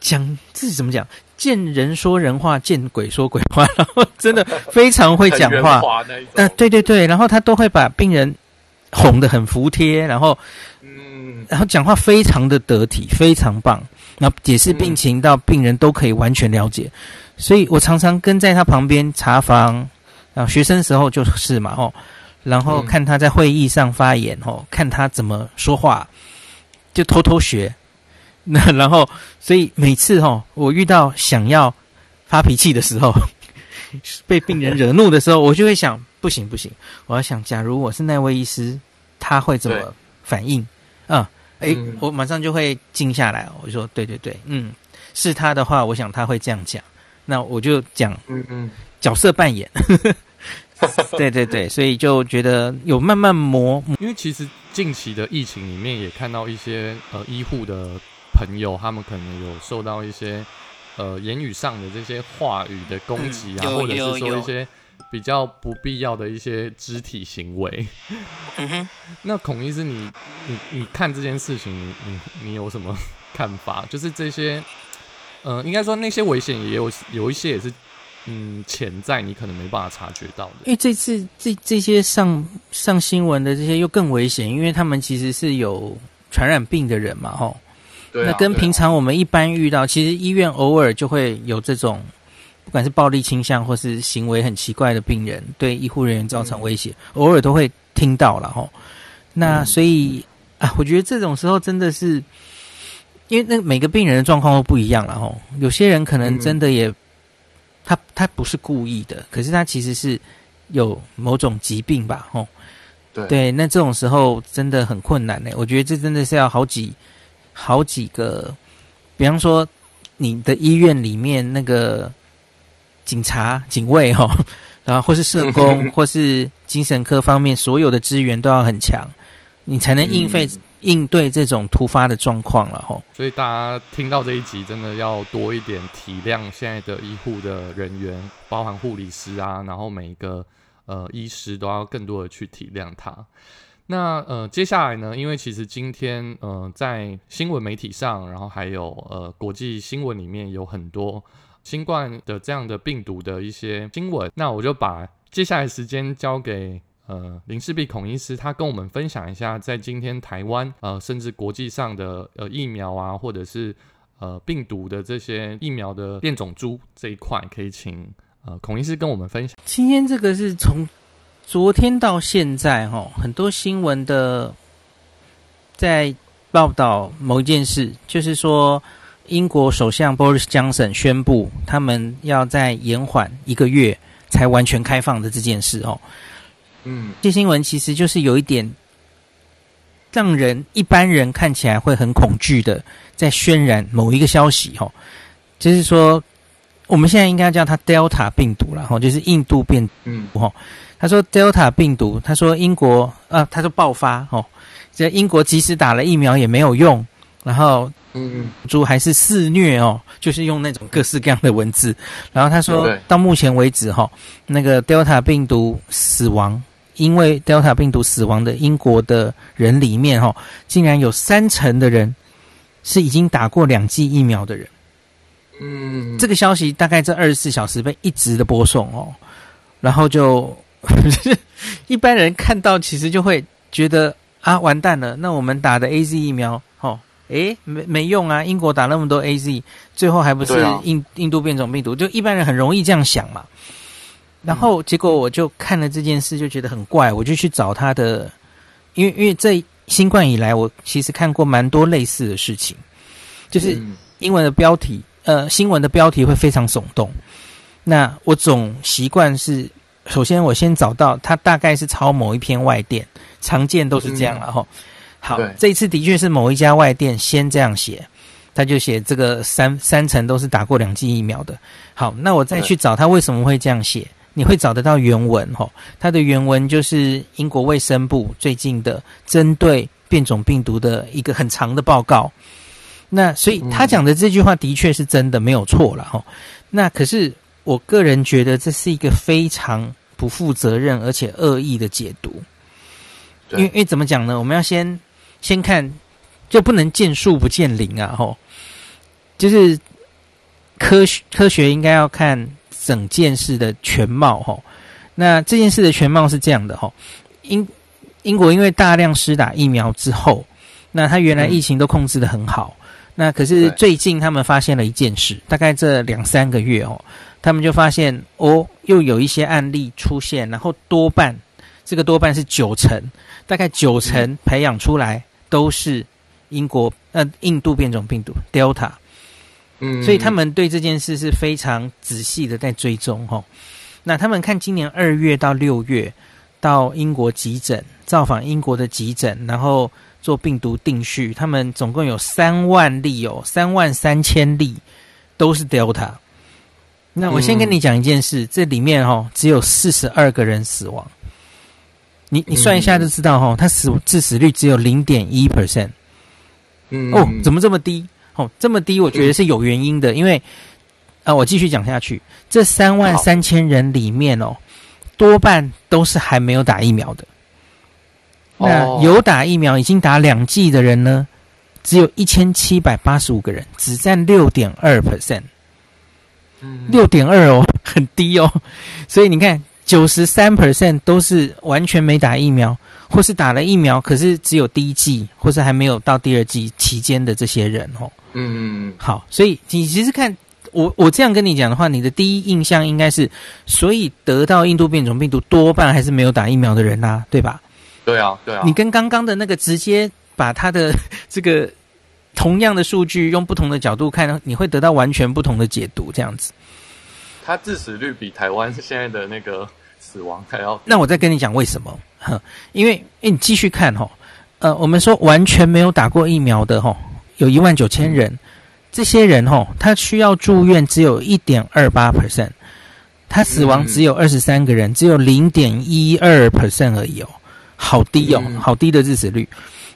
讲自己怎么讲，见人说人话，见鬼说鬼话，然后真的非常会讲话。嗯、呃，对对对，然后他都会把病人哄得很服帖，然后嗯，然后讲话非常的得体，非常棒。然后解释病情到病人都可以完全了解，所以我常常跟在他旁边查房，啊，学生时候就是嘛，哦。然后看他在会议上发言，哦，嗯、看他怎么说话，就偷偷学。那然后，所以每次哈、哦，我遇到想要发脾气的时候，被病人惹怒的时候，我就会想，不行不行，我要想，假如我是那位医师，他会怎么反应？啊，哎，我马上就会静下来，我就说，对对对，嗯，是他的话，我想他会这样讲，那我就讲，嗯嗯，角色扮演。对 对对，所以就觉得有慢慢磨，因为其实近期的疫情里面也看到一些呃医护的朋友，他们可能有受到一些呃言语上的这些话语的攻击啊，嗯、或者是说一些比较不必要的一些肢体行为。嗯哼，那孔医师，你你你看这件事情，你你你有什么看法？就是这些呃，应该说那些危险也有有一些也是。嗯，潜在你可能没办法察觉到的，因为这次这这些上上新闻的这些又更危险，因为他们其实是有传染病的人嘛，吼。对啊。那跟平常我们一般遇到，啊、其实医院偶尔就会有这种，不管是暴力倾向或是行为很奇怪的病人，对医护人员造成威胁，嗯、偶尔都会听到了，吼。那所以、嗯、啊，我觉得这种时候真的是，因为那每个病人的状况都不一样了，吼。有些人可能真的也。嗯他他不是故意的，可是他其实是有某种疾病吧？吼，对对，那这种时候真的很困难呢。我觉得这真的是要好几好几个，比方说你的医院里面那个警察、警卫，哦，然后或是社工，或是精神科方面所有的资源都要很强，你才能应费。嗯应对这种突发的状况了吼，所以大家听到这一集，真的要多一点体谅现在的医护的人员，包含护理师啊，然后每一个呃医师都要更多的去体谅他。那呃接下来呢，因为其实今天呃在新闻媒体上，然后还有呃国际新闻里面有很多新冠的这样的病毒的一些新闻，那我就把接下来时间交给。呃，林氏璧孔医师他跟我们分享一下，在今天台湾呃，甚至国际上的呃疫苗啊，或者是呃病毒的这些疫苗的变种株这一块，可以请呃孔医师跟我们分享。今天这个是从昨天到现在哈，很多新闻的在报道某一件事，就是说英国首相 Boris Johnson 宣布他们要在延缓一个月才完全开放的这件事哦。嗯，这新闻其实就是有一点让人一般人看起来会很恐惧的，在渲染某一个消息哈，就是说我们现在应该叫它 Delta 病毒了哈，就是印度变毒哈。他说 Delta 病毒，他说英国啊，他说爆发哦，这英国即使打了疫苗也没有用，然后嗯，猪还是肆虐哦，就是用那种各式各样的文字，然后他说到目前为止哈，那个 Delta 病毒死亡。因为 Delta 病毒死亡的英国的人里面，哈，竟然有三成的人是已经打过两剂疫苗的人。嗯，这个消息大概这二十四小时被一直的播送哦，然后就 一般人看到其实就会觉得啊，完蛋了，那我们打的 AZ 疫苗，哦，诶，没没用啊，英国打那么多 AZ，最后还不是印印度变种病毒，就一般人很容易这样想嘛。然后结果我就看了这件事，就觉得很怪，我就去找他的，因为因为这新冠以来，我其实看过蛮多类似的事情，就是英文的标题，呃，新闻的标题会非常耸动。那我总习惯是首先我先找到它大概是抄某一篇外电，常见都是这样了哈。嗯、好，这一次的确是某一家外电先这样写，他就写这个三三层都是打过两剂疫苗的。好，那我再去找他为什么会这样写，你会找得到原文哈。它的原文就是英国卫生部最近的针对变种病毒的一个很长的报告。那所以他讲的这句话的确是真的，没有错了哈。那可是我个人觉得这是一个非常不负责任而且恶意的解读。因为因为怎么讲呢？我们要先先看，就不能见树不见林啊！吼，就是科学科学应该要看整件事的全貌吼。那这件事的全貌是这样的吼，英英国因为大量施打疫苗之后，那它原来疫情都控制的很好。那可是最近他们发现了一件事，大概这两三个月哦，他们就发现哦，又有一些案例出现，然后多半这个多半是九成，大概九成培养出来都是英国呃印度变种病毒 Delta，嗯，所以他们对这件事是非常仔细的在追踪哦。那他们看今年二月到六月到英国急诊造访英国的急诊，然后。做病毒定序，他们总共有三万例哦，三万三千例都是 Delta。那我先跟你讲一件事，嗯、这里面哦只有四十二个人死亡。你你算一下就知道哈、哦，他死致死率只有零点一 percent。嗯哦，怎么这么低？哦，这么低，我觉得是有原因的，嗯、因为啊，我继续讲下去，这三万三千人里面哦，多半都是还没有打疫苗的。那有打疫苗、已经打两剂的人呢，只有一千七百八十五个人，只占六点二 percent，六点二哦，很低哦。所以你看，九十三 percent 都是完全没打疫苗，或是打了疫苗，可是只有第一剂，或是还没有到第二剂期间的这些人哦。嗯嗯嗯。好，所以你其实看我我这样跟你讲的话，你的第一印象应该是，所以得到印度变种病毒多半还是没有打疫苗的人呐、啊，对吧？对啊，对啊，你跟刚刚的那个直接把他的 这个同样的数据用不同的角度看，你会得到完全不同的解读，这样子。他致死率比台湾现在的那个死亡还要……那我再跟你讲为什么？哼，因为，诶，你继续看哈，呃，我们说完全没有打过疫苗的哈，有一万九千人，嗯、这些人哈，他需要住院只有一点二八 percent，他死亡只有二十三个人，嗯、只有零点一二 percent 而已哦。好低哦，嗯、好低的致死率。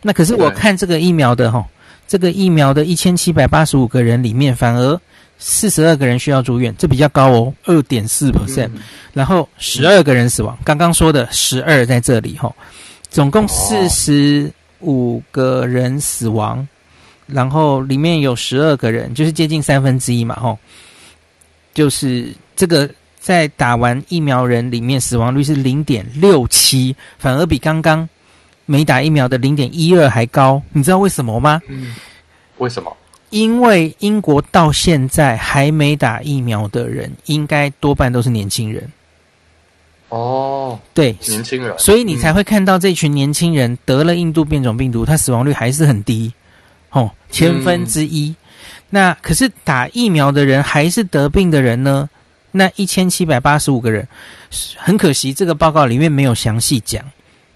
那可是我看这个疫苗的哈，对这个疫苗的一千七百八十五个人里面，反而四十二个人需要住院，这比较高哦，二点四 percent。嗯、然后十二个人死亡，刚刚说的十二在这里哈，总共四十五个人死亡，哦、然后里面有十二个人，就是接近三分之一嘛，哈，就是这个。在打完疫苗人里面，死亡率是零点六七，反而比刚刚没打疫苗的零点一二还高。你知道为什么吗？嗯，为什么？因为英国到现在还没打疫苗的人，应该多半都是年轻人。哦，对，年轻人，所以你才会看到这群年轻人得了印度变种病毒，他死亡率还是很低，哦，千分之一。嗯、那可是打疫苗的人还是得病的人呢？那一千七百八十五个人，很可惜，这个报告里面没有详细讲。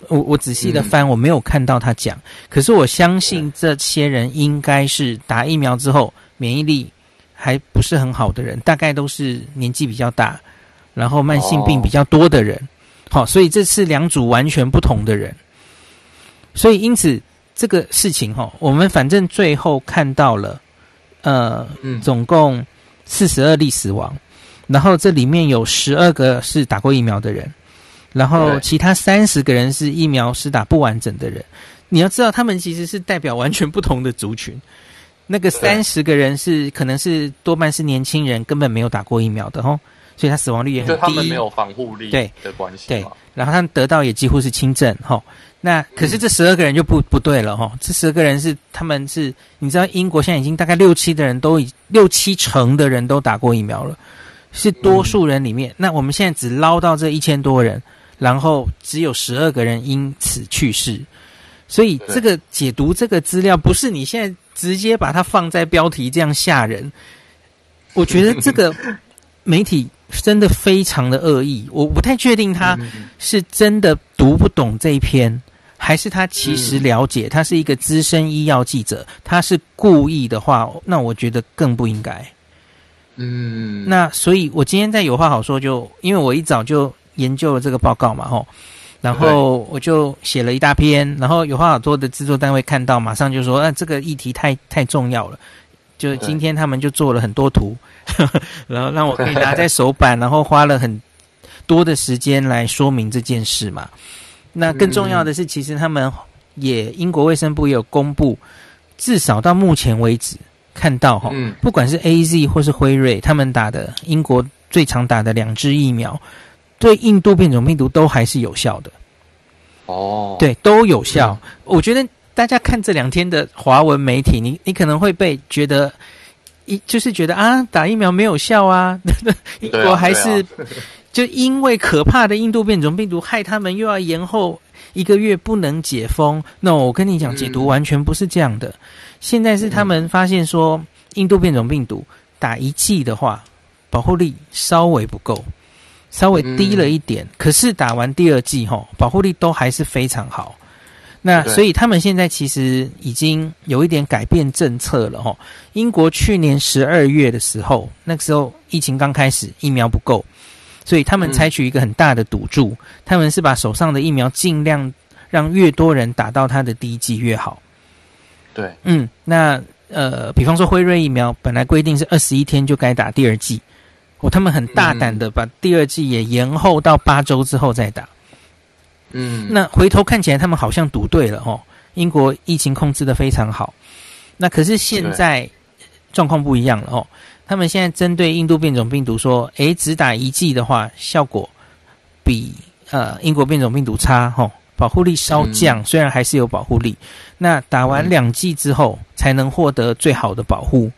我我仔细的翻，我没有看到他讲。可是我相信这些人应该是打疫苗之后免疫力还不是很好的人，大概都是年纪比较大，然后慢性病比较多的人。好，所以这是两组完全不同的人。所以因此这个事情哈，我们反正最后看到了，呃，总共四十二例死亡。然后这里面有十二个是打过疫苗的人，然后其他三十个人是疫苗施打不完整的人。你要知道，他们其实是代表完全不同的族群。那个三十个人是可能是多半是年轻人，根本没有打过疫苗的哦，所以他死亡率也很低。就他们没有防护力对的关系。对，然后他们得到也几乎是轻症哈。那可是这十二个人就不不对了哈，这十二个人是他们是，你知道英国现在已经大概六七的人都已六七成的人都打过疫苗了。是多数人里面，嗯、那我们现在只捞到这一千多人，然后只有十二个人因此去世，所以这个解读这个资料不是你现在直接把它放在标题这样吓人。我觉得这个媒体真的非常的恶意。我不太确定他是真的读不懂这一篇，还是他其实了解。他是一个资深医药记者，他是故意的话，那我觉得更不应该。嗯，那所以，我今天在有话好说就，就因为我一早就研究了这个报告嘛，吼。然后我就写了一大篇，然后有话好多的制作单位看到，马上就说：“啊，这个议题太太重要了。”就今天他们就做了很多图，然后让我可以拿在手板，然后花了很多的时间来说明这件事嘛。那更重要的是，其实他们也英国卫生部也有公布，至少到目前为止看到哈，不管是 AZ 或是辉瑞，他们打的英国最常打的两支疫苗。对印度变种病毒都还是有效的哦，对，都有效。我觉得大家看这两天的华文媒体，你你可能会被觉得一就是觉得啊，打疫苗没有效啊，英国还是就因为可怕的印度变种病毒害他们又要延后一个月不能解封。那我跟你讲，解读完全不是这样的。现在是他们发现说，印度变种病毒打一剂的话，保护力稍微不够。稍微低了一点，嗯、可是打完第二剂吼，保护力都还是非常好。那所以他们现在其实已经有一点改变政策了吼。英国去年十二月的时候，那个时候疫情刚开始，疫苗不够，所以他们采取一个很大的赌注，嗯、他们是把手上的疫苗尽量让越多人打到他的第一剂越好。对，嗯，那呃，比方说辉瑞疫苗本来规定是二十一天就该打第二剂。哦，他们很大胆的把第二季也延后到八周之后再打。嗯，那回头看起来，他们好像赌对了哦。英国疫情控制的非常好，那可是现在状况不一样了哦。他们现在针对印度变种病毒说，诶，只打一剂的话，效果比呃英国变种病毒差哦，保护力稍降，虽然还是有保护力。那打完两剂之后，才能获得最好的保护。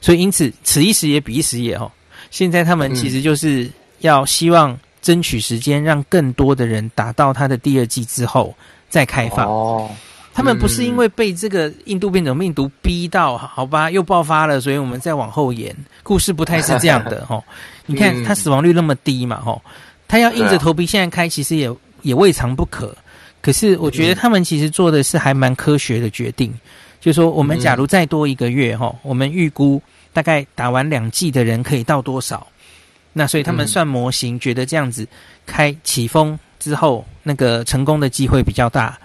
所以因此，此一时也彼一时也哦。现在他们其实就是要希望争取时间，让更多的人达到他的第二季之后再开放。哦，他们不是因为被这个印度变种病毒逼到，好吧，又爆发了，所以我们再往后延。故事不太是这样的 哈。你看他死亡率那么低嘛，哈，他要硬着头皮现在开，其实也也未尝不可。可是我觉得他们其实做的是还蛮科学的决定，就是说我们假如再多一个月哈，我们预估。大概打完两剂的人可以到多少？那所以他们算模型，觉得这样子开起风之后，那个成功的机会比较大。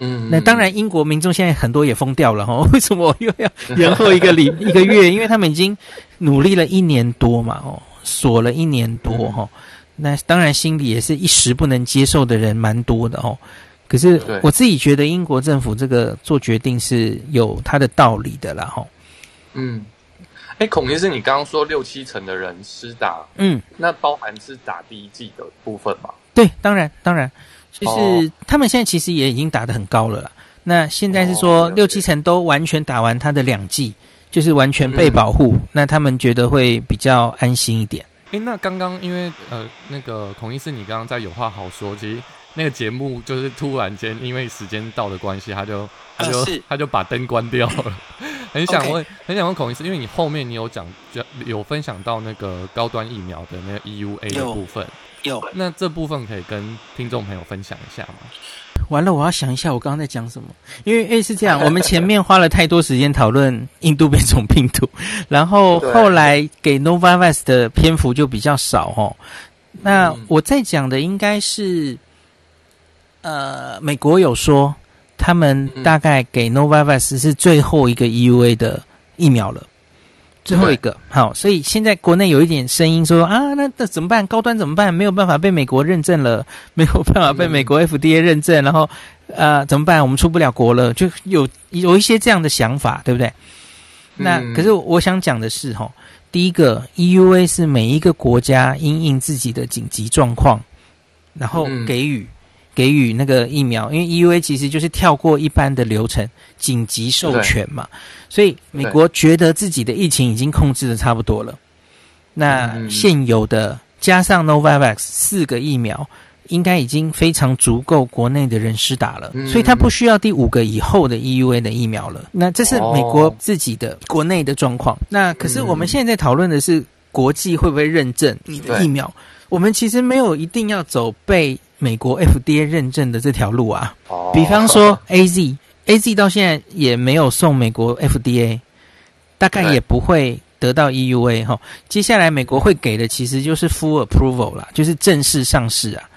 嗯，那当然，英国民众现在很多也疯掉了哈。为什么我又要 延后一个礼一个月？因为他们已经努力了一年多嘛，哦，锁了一年多哈。那当然，心里也是一时不能接受的人蛮多的哦。可是我自己觉得，英国政府这个做决定是有它的道理的啦，哈。嗯。哎，孔医师，你刚刚说六七成的人施打，嗯，那包含是打第一剂的部分吗？对，当然，当然，就是、哦、他们现在其实也已经打得很高了啦。那现在是说六七成都完全打完他的两剂，就是完全被保护，嗯、那他们觉得会比较安心一点。哎，那刚刚因为呃，那个孔医师，你刚刚在有话好说，其实那个节目就是突然间因为时间到的关系，他就他就、呃、他就把灯关掉了。很想问，Okay. 很想问孔医师，因为你后面你有讲，有分享到那个高端疫苗的那个 EUA 的部分，有，有那这部分可以跟听众朋友分享一下吗？完了，我要想一下我刚刚在讲什么，因为诶是这样，我们前面花了太多时间讨论印度变种病毒，然后后来给 Novavax 的篇幅就比较少哦。那我在讲的应该是，呃，美国有说。他们大概给 Novavax 是最后一个 EUA 的疫苗了，最后一个。好，所以现在国内有一点声音说啊，那那怎么办？高端怎么办？没有办法被美国认证了，没有办法被美国 FDA 认证，然后呃，怎么办？我们出不了国了，就有有一些这样的想法，对不对？那可是我想讲的是，哈，第一个 EUA 是每一个国家因应自己的紧急状况，然后给予。给予那个疫苗，因为 EUA 其实就是跳过一般的流程，紧急授权嘛，所以美国觉得自己的疫情已经控制的差不多了。那现有的加上 Novavax 四个疫苗，应该已经非常足够国内的人施打了，嗯、所以他不需要第五个以后的 EUA 的疫苗了。那这是美国自己的国内的状况。哦、那可是我们现在在讨论的是。国际会不会认证你的疫苗？我们其实没有一定要走被美国 FDA 认证的这条路啊。哦，比方说 AZ，AZ 到现在也没有送美国 FDA，大概也不会得到 EUA 哈。接下来美国会给的其实就是 Full Approval 啦，就是正式上市啊。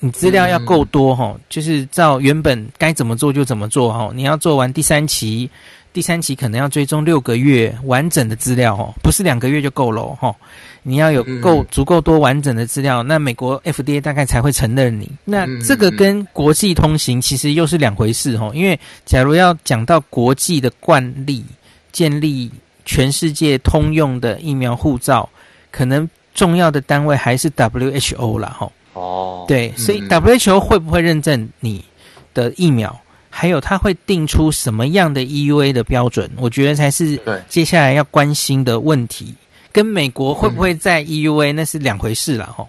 你资料要够多哈，嗯，就是照原本该怎么做就怎么做哈。你要做完第三期，第三期可能要追踪六个月完整的资料哦，不是两个月就够了哈。你要有够足够多完整的资料，那美国 FDA 大概才会承认你。那这个跟国际通行其实又是两回事哈。因为假如要讲到国际的惯例，建立全世界通用的疫苗护照，可能重要的单位还是 WHO 啦哈。哦，对，所以 WHO 会不会认证你的疫苗？嗯、还有，他会定出什么样的 EUA 的标准？我觉得才是接下来要关心的问题。跟美国会不会在 EUA、嗯、那是两回事了吼。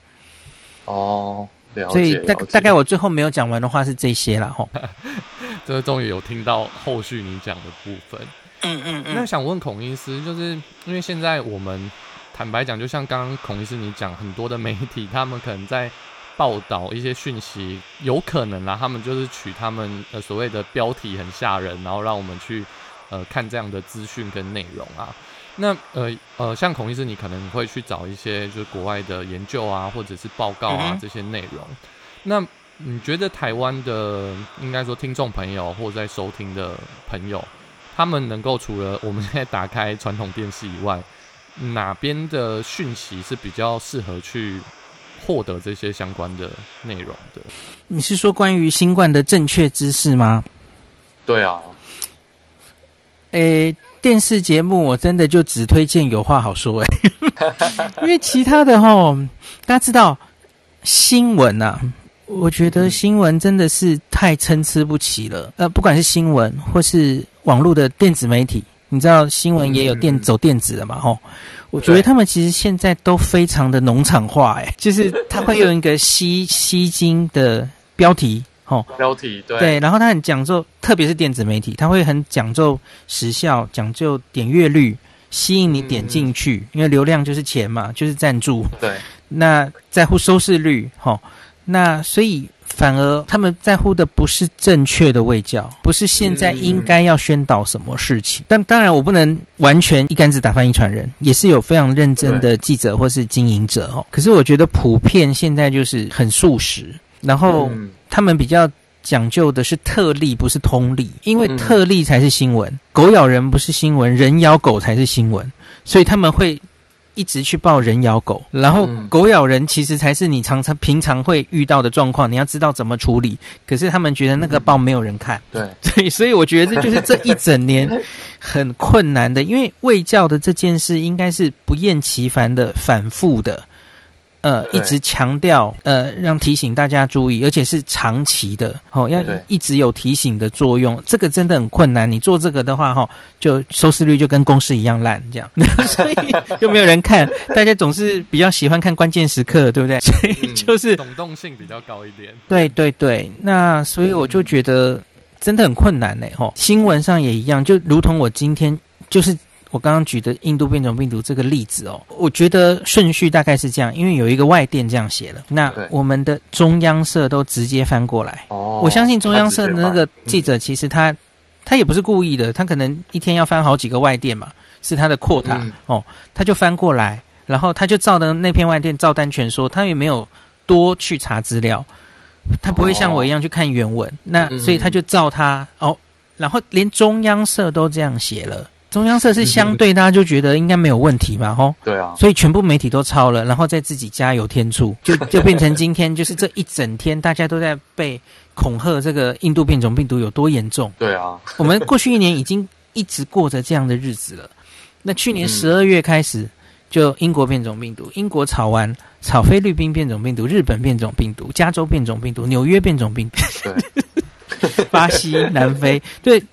哦，了解。所以大大概我最后没有讲完的话是这些了吼。这终于有听到后续你讲的部分。嗯嗯嗯。那想问孔医师，就是因为现在我们坦白讲，就像刚刚孔医师你讲，很多的媒体他们可能在。报道一些讯息，有可能啦，他们就是取他们呃所谓的标题很吓人，然后让我们去呃看这样的资讯跟内容啊。那呃呃，像孔医师，你可能会去找一些就是国外的研究啊，或者是报告啊这些内容。那你觉得台湾的应该说听众朋友或者在收听的朋友，他们能够除了我们现在打开传统电视以外，哪边的讯息是比较适合去？获得这些相关的内容的，你是说关于新冠的正确知识吗？对啊。诶，电视节目我真的就只推荐有话好说诶，因为其他的齁，大家知道新闻啊，我觉得新闻真的是太参差不齐了。呃，不管是新闻或是网络的电子媒体，你知道新闻也有电走电子的嘛？齁。我觉得他们其实现在都非常的农场化，哎，就是他会用一个吸吸睛的标题，哦，标题对，对，然后他很讲究，特别是电子媒体，他会很讲究时效，讲究点阅率，吸引你点进去，嗯，因为流量就是钱嘛，就是赞助，对，那在乎收视率，哈，那所以。反而他们在乎的不是正确的卫教，不是现在应该要宣导什么事情。但当然，我不能完全一竿子打翻一船人，也是有非常认真的记者或是经营者哦。可是我觉得普遍现在就是很素食，然后他们比较讲究的是特例，不是通例，因为特例才是新闻，狗咬人不是新闻，人咬狗才是新闻，所以他们会。一直去抱人咬狗，然后狗咬人其实才是你常常平常会遇到的状况，你要知道怎么处理。可是他们觉得那个抱没有人看，对，所以所以我觉得这就是这一整年很困难的，因为喂教的这件事应该是不厌其烦的、反复的。呃，一直强调，呃，让提醒大家注意，而且是长期的，哦，要一直有提醒的作用。这个真的很困难。你做这个的话，哈、哦，就收视率就跟公视一样烂，这样，所以就没有人看。大家总是比较喜欢看关键时刻，对不对？所以就是懂动性比较高一点。对对对，那所以我就觉得真的很困难呢。哈、哦，新闻上也一样，就如同我今天就是。我刚刚举的印度变种病毒这个例子哦，我觉得顺序大概是这样，因为有一个外电这样写了，那我们的中央社都直接翻过来。哦，我相信中央社的那个记者其实他他也不是故意的，他可能一天要翻好几个外电嘛，是他的 quota 哦，他就翻过来，然后他就照的那篇外电照单全收，他也没有多去查资料，他不会像我一样去看原文，那所以他就照他哦，然后连中央社都这样写了。中央社是相对，大家就觉得应该没有问题嘛，吼。对啊。所以全部媒体都抄了，然后再自己加油添醋，就 就变成今天就是这一整天大家都在被恐吓，这个印度变种病毒有多严重。对啊。我们过去一年已经一直过着这样的日子了。那去年十二月开始，就英国变种病毒，英国炒完炒菲律宾变种病毒，日本变种病毒，加州变种病毒，纽约变种病毒，对，巴西、南非，对。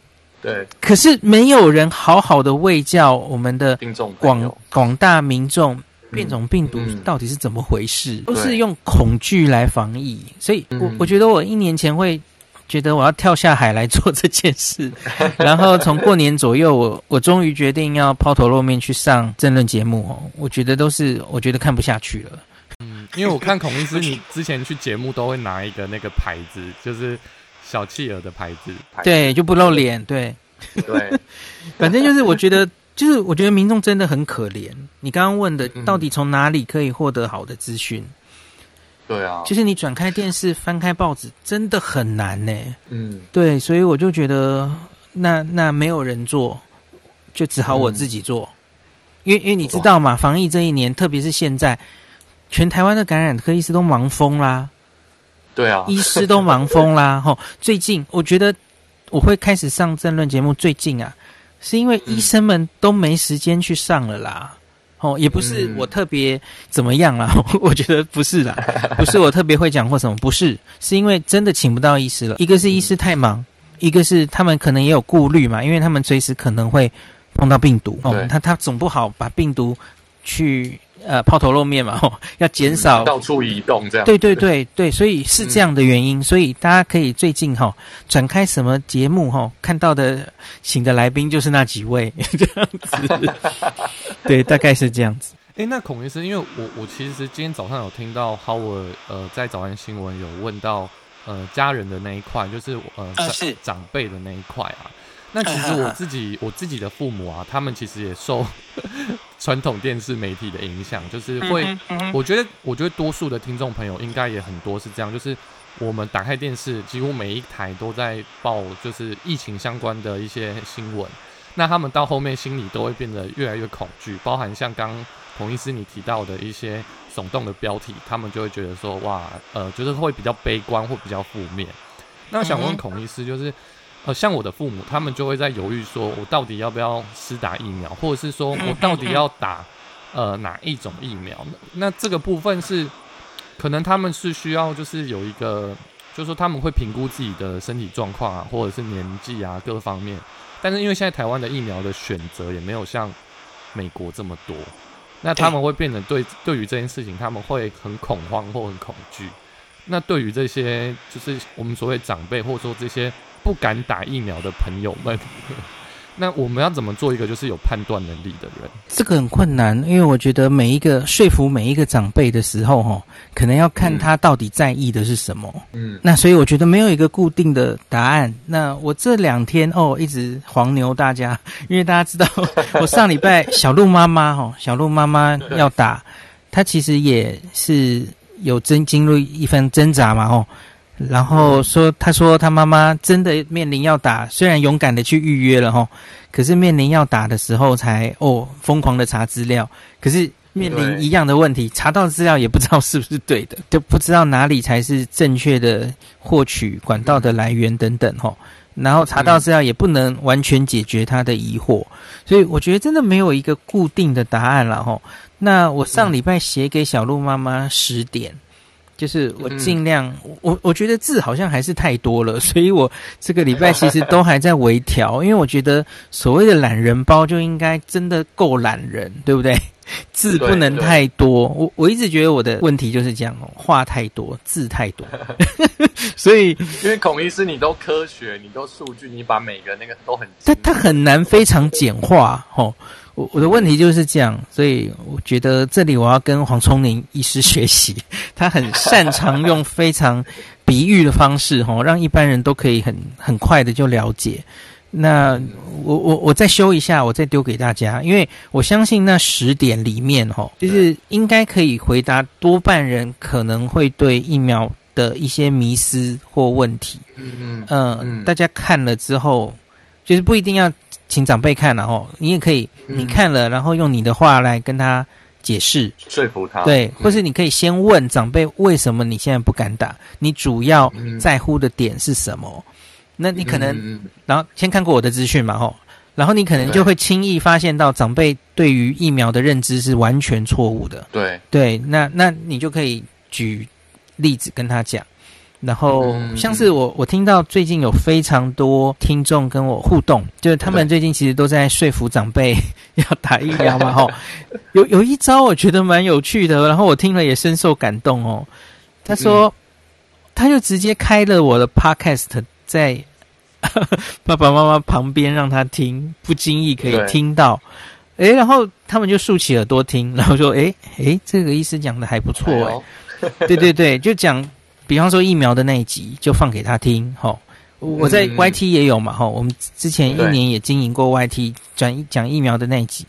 对，可是没有人好好的喂教我们的广广大民众，变种病毒到底是怎么回事？都是用恐惧来防疫，所以我我觉得我一年前会觉得我要跳下海来做这件事，然后从过年左右我，我我终于决定要抛头露面去上政论节目。哦。我觉得都是我觉得看不下去了。嗯，因为我看孔医师，你之前去节目都会拿一个那个牌子，就是小企鹅的牌子，对，就不露脸，对，对，反正就是我觉得，就是我觉得民众真的很可怜。你刚刚问的，到底从哪里可以获得好的资讯？对啊，就是你转开电视、翻开报纸，真的很难呢。嗯，对，所以我就觉得，那那没有人做，就只好我自己做。嗯、因为因为你知道嘛，防疫这一年，特别是现在，全台湾的感染科医师都忙疯啦。对啊，医师都忙疯啦。吼，最近我觉得我会开始上政论节目，最近啊，是因为医生们都没时间去上了啦。哦，也不是我特别怎么样啦，嗯、我觉得不是啦，不是我特别会讲或什么，不是，是因为真的请不到医师了。一个是医师太忙，嗯、一个是他们可能也有顾虑嘛，因为他们随时可能会碰到病毒。哦，他他总不好把病毒去。呃，抛头露面嘛，吼，要减少到处移动这样。对对对对，所以是这样的原因，嗯、所以大家可以最近哈转开什么节目哈，看到的请的来宾就是那几位 这样子。对，大概是这样子。哎、欸，那孔医师，因为我我其实今天早上有听到 Howard 呃在早安新闻有问到呃家人的那一块，就是呃、啊、是长辈的那一块啊。那其实我自己我自己的父母啊，他们其实也受传统电视媒体的影响，就是会，我觉得我觉得多数的听众朋友应该也很多是这样，就是我们打开电视，几乎每一台都在报就是疫情相关的一些新闻，那他们到后面心里都会变得越来越恐惧，包含像刚孔医师你提到的一些耸动的标题，他们就会觉得说哇，呃，就是会比较悲观或比较负面。那想问孔医师，就是。呃，像我的父母，他们就会在犹豫，说我到底要不要施打疫苗，或者是说我到底要打呃哪一种疫苗呢？那这个部分是可能他们是需要，就是有一个，就是说他们会评估自己的身体状况啊，或者是年纪啊各方面。但是因为现在台湾的疫苗的选择也没有像美国这么多，那他们会变得对对于这件事情他们会很恐慌或很恐惧。那对于这些就是我们所谓长辈，或者说这些。不敢打疫苗的朋友们，那我们要怎么做一个就是有判断能力的人？这个很困难，因为我觉得每一个说服每一个长辈的时候，哈，可能要看他到底在意的是什么。嗯，那所以我觉得没有一个固定的答案。那我这两天哦，一直黄牛大家，因为大家知道，我上礼拜小鹿妈妈哈，小鹿妈妈要打，她其实也是有经经历一番挣扎嘛，哦。然后说，他说他妈妈真的面临要打，虽然勇敢的去预约了哈，可是面临要打的时候才哦疯狂的查资料，可是面临一样的问题，查到资料也不知道是不是对的，就不知道哪里才是正确的获取管道的来源等等哈，然后查到资料也不能完全解决他的疑惑，所以我觉得真的没有一个固定的答案了哈。那我上礼拜写给小鹿妈妈十点。就是我尽量，嗯、我我觉得字好像还是太多了，所以我这个礼拜其实都还在微调，因为我觉得所谓的懒人包就应该真的够懒人，对不对？字不能太多，我我一直觉得我的问题就是这样哦，话太多，字太多，所以因为孔医师你都科学，你都数据，你把每个那个都很，但他很难非常简化哦。我我的问题就是这样，所以我觉得这里我要跟黄聪宁医师学习，他很擅长用非常比喻的方式，哦，让一般人都可以很很快的就了解。那我我我再修一下，我再丢给大家，因为我相信那十点里面，哦，就是应该可以回答多半人可能会对疫苗的一些迷思或问题。嗯嗯嗯，嗯大家看了之后，就是不一定要。请长辈看然后，你也可以，你看了，然后用你的话来跟他解释，说服他。对，或是你可以先问长辈为什么你现在不敢打，你主要在乎的点是什么？那你可能，然后先看过我的资讯嘛，吼，然后你可能就会轻易发现到长辈对于疫苗的认知是完全错误的。对，对，那那你就可以举例子跟他讲。然后像是我，我听到最近有非常多听众跟我互动，就是他们最近其实都在说服长辈 要打疫苗嘛。吼，有有一招我觉得蛮有趣的，然后我听了也深受感动哦。他说，他就直接开了我的 podcast 在 爸爸妈妈旁边让他听，不经意可以听到，哎，然后他们就竖起耳朵听，然后说，哎哎，这个医师讲的还不错，哎，哎对对对，就讲，比方说疫苗的那一集就放给他听，吼，我在 YT 也有嘛，吼，我们之前一年也经营过 YT 转讲疫苗的那一集，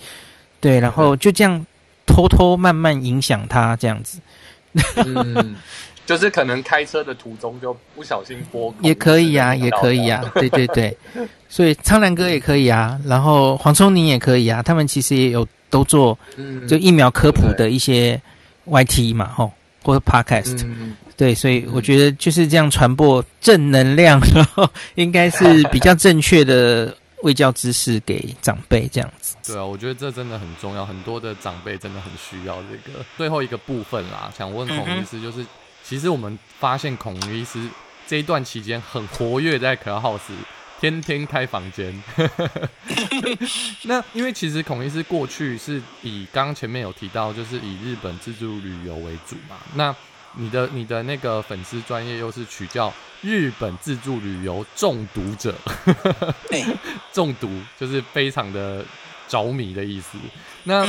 对，然后就这样偷偷慢慢影响他这样子。嗯。就是可能开车的途中就不小心播，也可以啊，也可以啊，对对对，所以苍兰哥也可以啊，然后黄聪宁也可以啊，他们其实也有都做，就疫苗科普的一些 YT 嘛，吼，或者 Podcast，对，所以我觉得就是这样传播正能量，然后 应该是比较正确的卫教知识给长辈这样子。对啊，我觉得这真的很重要，很多的长辈真的很需要这个。最后一个部分啦，想问孔医师就是。其实我们发现孔医师这一段期间很活跃在 Clubhouse，天天开房间。那因为其实孔医师过去是以刚刚前面有提到，就是以日本自助旅游为主嘛。那你的你的那个粉丝专业又是取叫日本自助旅游中毒者，中毒就是非常的。着迷的意思。那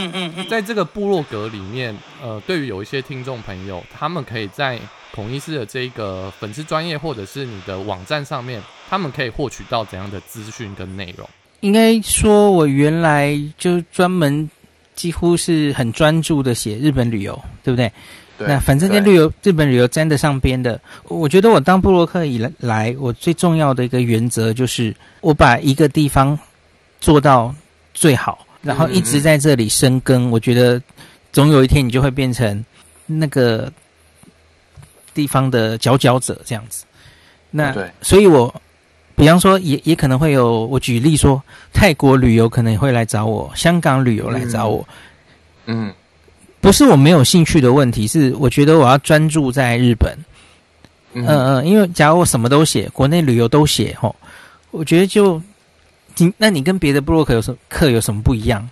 在这个部落格里面，呃，对于有一些听众朋友，他们可以在孔医师的这个粉丝专业或者是你的网站上面，他们可以获取到怎样的资讯跟内容？应该说，我原来就专门几乎是很专注的写日本旅游，对不对？对。那反正跟旅游日本旅游沾得上边的，我觉得我当布洛克以来，我最重要的一个原则就是，我把一个地方做到。最好，然后一直在这里深耕。嗯嗯，我觉得总有一天你就会变成那个地方的佼佼者这样子。那对，所以我比方说也也可能会有，我举例说，泰国旅游可能也会来找我，香港旅游来找我。嗯，不是我没有兴趣的问题，是我觉得我要专注在日本。嗯嗯，因为假如我什么都写，国内旅游都写，吼，我觉得就。你那你跟别的布洛克有什么课有什么不一样？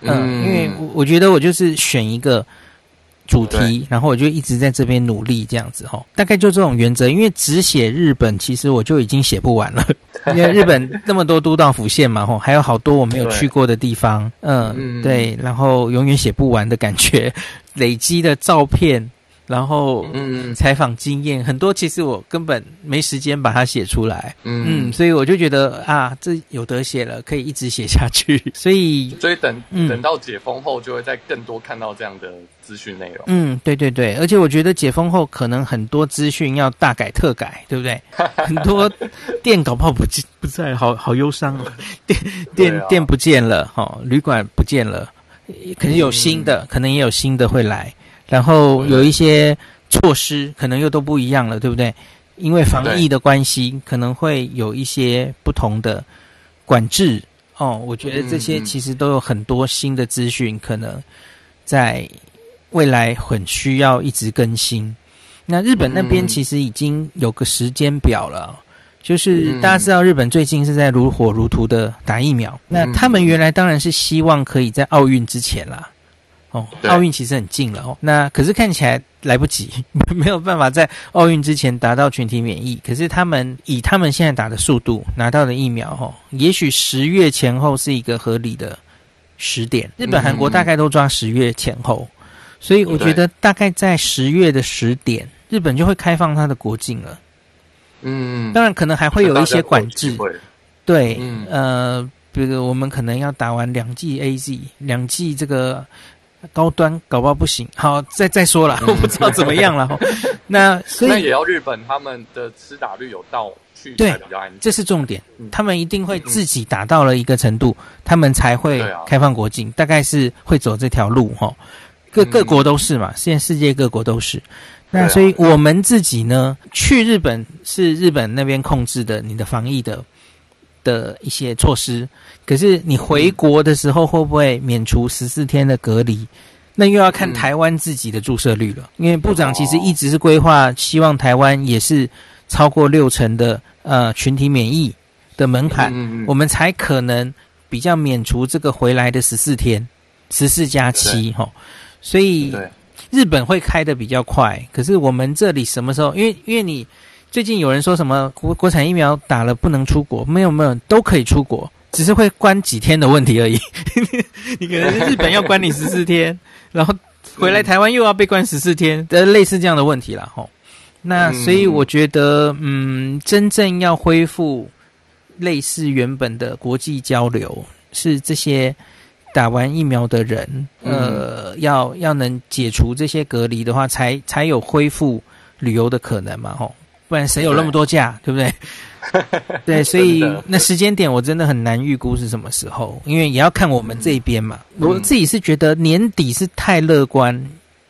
嗯，嗯，因为我我觉得我就是选一个主题，然后我就一直在这边努力这样子哈，大概就这种原则。因为只写日本，其实我就已经写不完了，因为日本那么多都道府县嘛，吼，还有好多我没有去过的地方，嗯，对，然后永远写不完的感觉，累积的照片。然后，嗯，采访经验很多，其实我根本没时间把它写出来，嗯，嗯，所以我就觉得啊，这有得写了，可以一直写下去。所以，所以等、嗯、等到解封后，就会再更多看到这样的资讯内容。嗯，对对对，而且我觉得解封后可能很多资讯要大改特改，对不对？很多店搞不好不不在，好好忧伤啊！店店、啊、店不见了，哈、哦，旅馆不见了，可能有新的，嗯、可能也有新的会来。然后有一些措施可能又都不一样了，对不对？因为防疫的关系，可能会有一些不同的管制哦。我觉得这些其实都有很多新的资讯，可能在未来很需要一直更新。那日本那边其实已经有个时间表了，就是大家知道日本最近是在如火如荼的打疫苗，那他们原来当然是希望可以在奥运之前啦。哦，奥运其实很近了哦。那可是看起来来不及，没有办法在奥运之前达到群体免疫。可是他们以他们现在打的速度拿到的疫苗，哦，也许十月前后是一个合理的时点。日本、韩国大概都抓十月前后，所以我觉得大概在十月的十点，日本就会开放它的国境了。嗯，当然可能还会有一些管制。对，呃，比如我们可能要打完两剂 AZ，两剂这个。高端搞不好不行，好，再再说了，我不知道怎么样了。那所以那也要日本他们的施打率有到去，对，这是重点。他们一定会自己达到了一个程度，他们才会开放国境，大概是会走这条路哈。各各国都是嘛，现在世界各国都是。那所以我们自己呢，去日本是日本那边控制的你的防疫的的一些措施。可是你回国的时候会不会免除十四天的隔离？那又要看台湾自己的注射率了。因为部长其实一直是规划，希望台湾也是超过六成的呃群体免疫的门槛，我们才可能比较免除这个回来的十四天，十四加七哈。所以日本会开的比较快，可是我们这里什么时候？因为因为你最近有人说什么国国产疫苗打了不能出国，没有没有，都可以出国，只是会关几天的问题而已。你可能日本要关你十四天，然后回来台湾又要被关十四天，的类似这样的问题了吼。那所以我觉得，嗯，真正要恢复类似原本的国际交流，是这些打完疫苗的人，呃，要要能解除这些隔离的话，才才有恢复旅游的可能嘛，吼。不然谁有那么多假，对，对不对？对，所以那时间点我真的很难预估是什么时候，因为也要看我们这边嘛。嗯、我自己是觉得年底是太乐观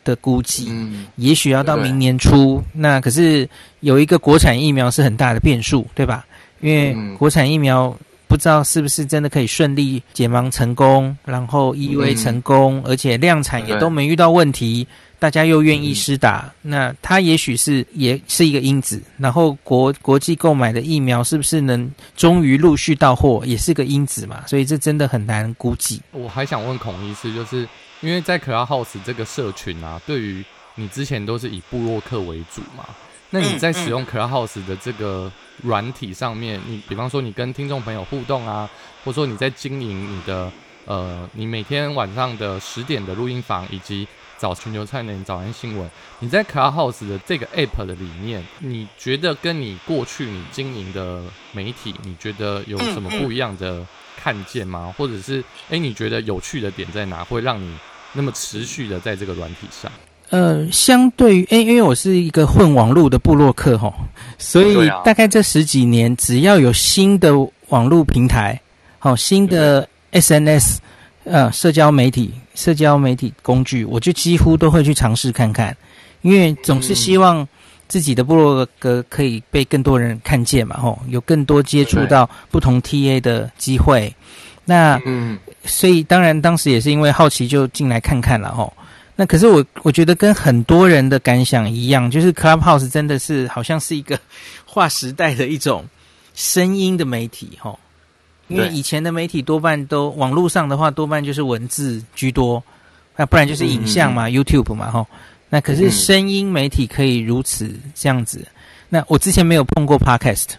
的估计，嗯，也许要到明年初。那可是有一个国产疫苗是很大的变数，对吧？因为国产疫苗不知道是不是真的可以顺利解盲成功，然后 EUA 成功，嗯、而且量产也都没遇到问题。大家又愿意施打，嗯、那它也许是也是一个因子。然后国国际购买的疫苗是不是能终于陆续到货，也是个因子嘛？所以这真的很难估计。我还想问孔医师，就是因为在 Clubhouse 这个社群啊，对于你之前都是以布洛克为主嘛？那你在使用 Clubhouse 的这个软体上面，你比方说你跟听众朋友互动啊，或者说你在经营你的呃，你每天晚上的十点的录音房以及。找全球串联早安新闻，你在 Clubhouse 的这个 App 的里面，你觉得跟你过去你经营的媒体，你觉得有什么不一样的看见吗？或者是，哎，你觉得有趣的点在哪，会让你那么持续的在这个软体上？呃，相对于，哎，因为我是一个混网络的部落客吼，所以大概这十几年，只要有新的网络平台，好，新的 SNS。呃，社交媒体、社交媒体工具，我就几乎都会去尝试看看，因为总是希望自己的部落格可以被更多人看见嘛，吼，有更多接触到不同 TA 的机会。那，嗯，所以当然当时也是因为好奇就进来看看了，吼。那可是我我觉得跟很多人的感想一样，就是 Clubhouse 真的是好像是一个 划时代的一种声音的媒体，吼。因为以前的媒体多半都网络上的话，多半就是文字居多，那不然就是影像嘛，嗯，YouTube 嘛，吼。那可是声音媒体可以如此这样子。那我之前没有碰过 Podcast。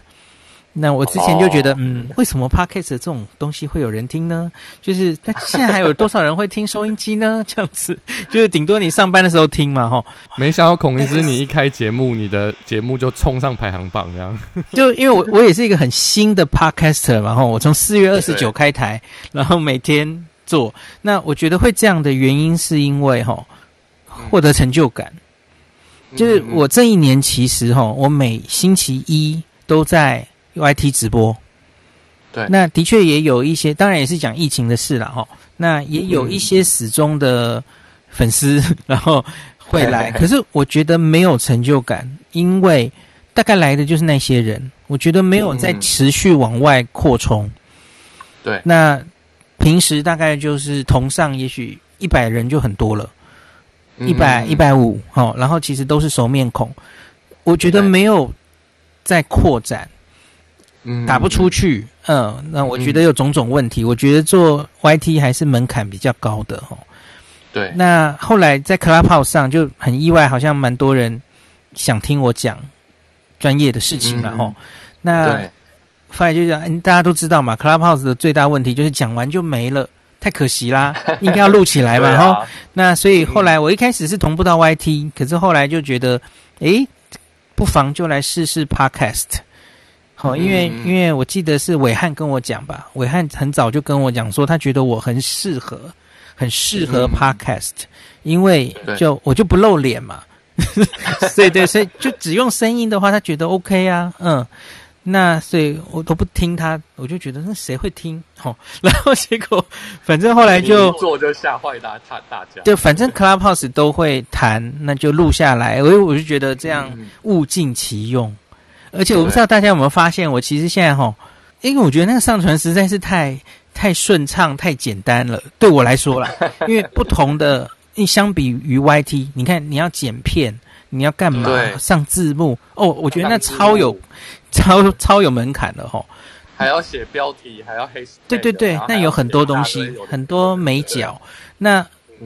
那我之前就觉得，嗯，为什么 Podcast 这种东西会有人听呢？就是那现在还有多少人会听收音机呢？这样子，就是顶多你上班的时候听嘛，哈。没想到孔医师，你一开节目，你的节目就冲上排行榜，这样。就因为我我也是一个很新的 Podcaster 嘛，齁。我从四月二十九开台，然后每天做。那我觉得会这样的原因，是因为哈，获得成就感。就是我这一年其实哈，我每星期一都在。YT 直播，对，那的确也有一些，当然也是讲疫情的事了哈。那也有一些始终的粉丝，嗯、然后会来。可是我觉得没有成就感，因为大概来的就是那些人，我觉得没有在持续往外扩充。对，那平时大概就是同上，也许一百人就很多了，一百一百五，好，然后其实都是熟面孔。我觉得没有在扩展。嗯，打不出去，嗯，那我觉得有种种问题。嗯、我觉得做 YT 还是门槛比较高的哦。对。那后来在 Clubhouse 上就很意外，好像蛮多人想听我讲专业的事情了哦、嗯。那对后来就讲，大家都知道嘛，Clubhouse 的最大问题就是讲完就没了，太可惜啦，应该要录起来嘛哈、啊。那所以后来我一开始是同步到 YT，、嗯、可是后来就觉得，诶，不妨就来试试 Podcast。哦，因为因为我记得是伟汉跟我讲吧，伟汉很早就跟我讲说，他觉得我很适合，很适合 podcast，因为就我就不露脸嘛，对对，所以就只用声音的话，他觉得 OK 啊，嗯，那所以我都不听他，我就觉得那谁会听？哦，然后结果反正后来就做就吓坏大大大家，就反正 Clubhouse 都会谈，那就录下来，我我就觉得这样物尽其用。而且我不知道大家有没有发现，我其实现在哈，因为我觉得那个上传实在是太太顺畅、太简单了，对我来说啦。因为不同的，你相比于 YT，你看你要剪片，你要干嘛？上字幕哦，我觉得那超有超超有门槛的哈。还要写标题，还要黑。对对对，那有很多东西，很多美角。那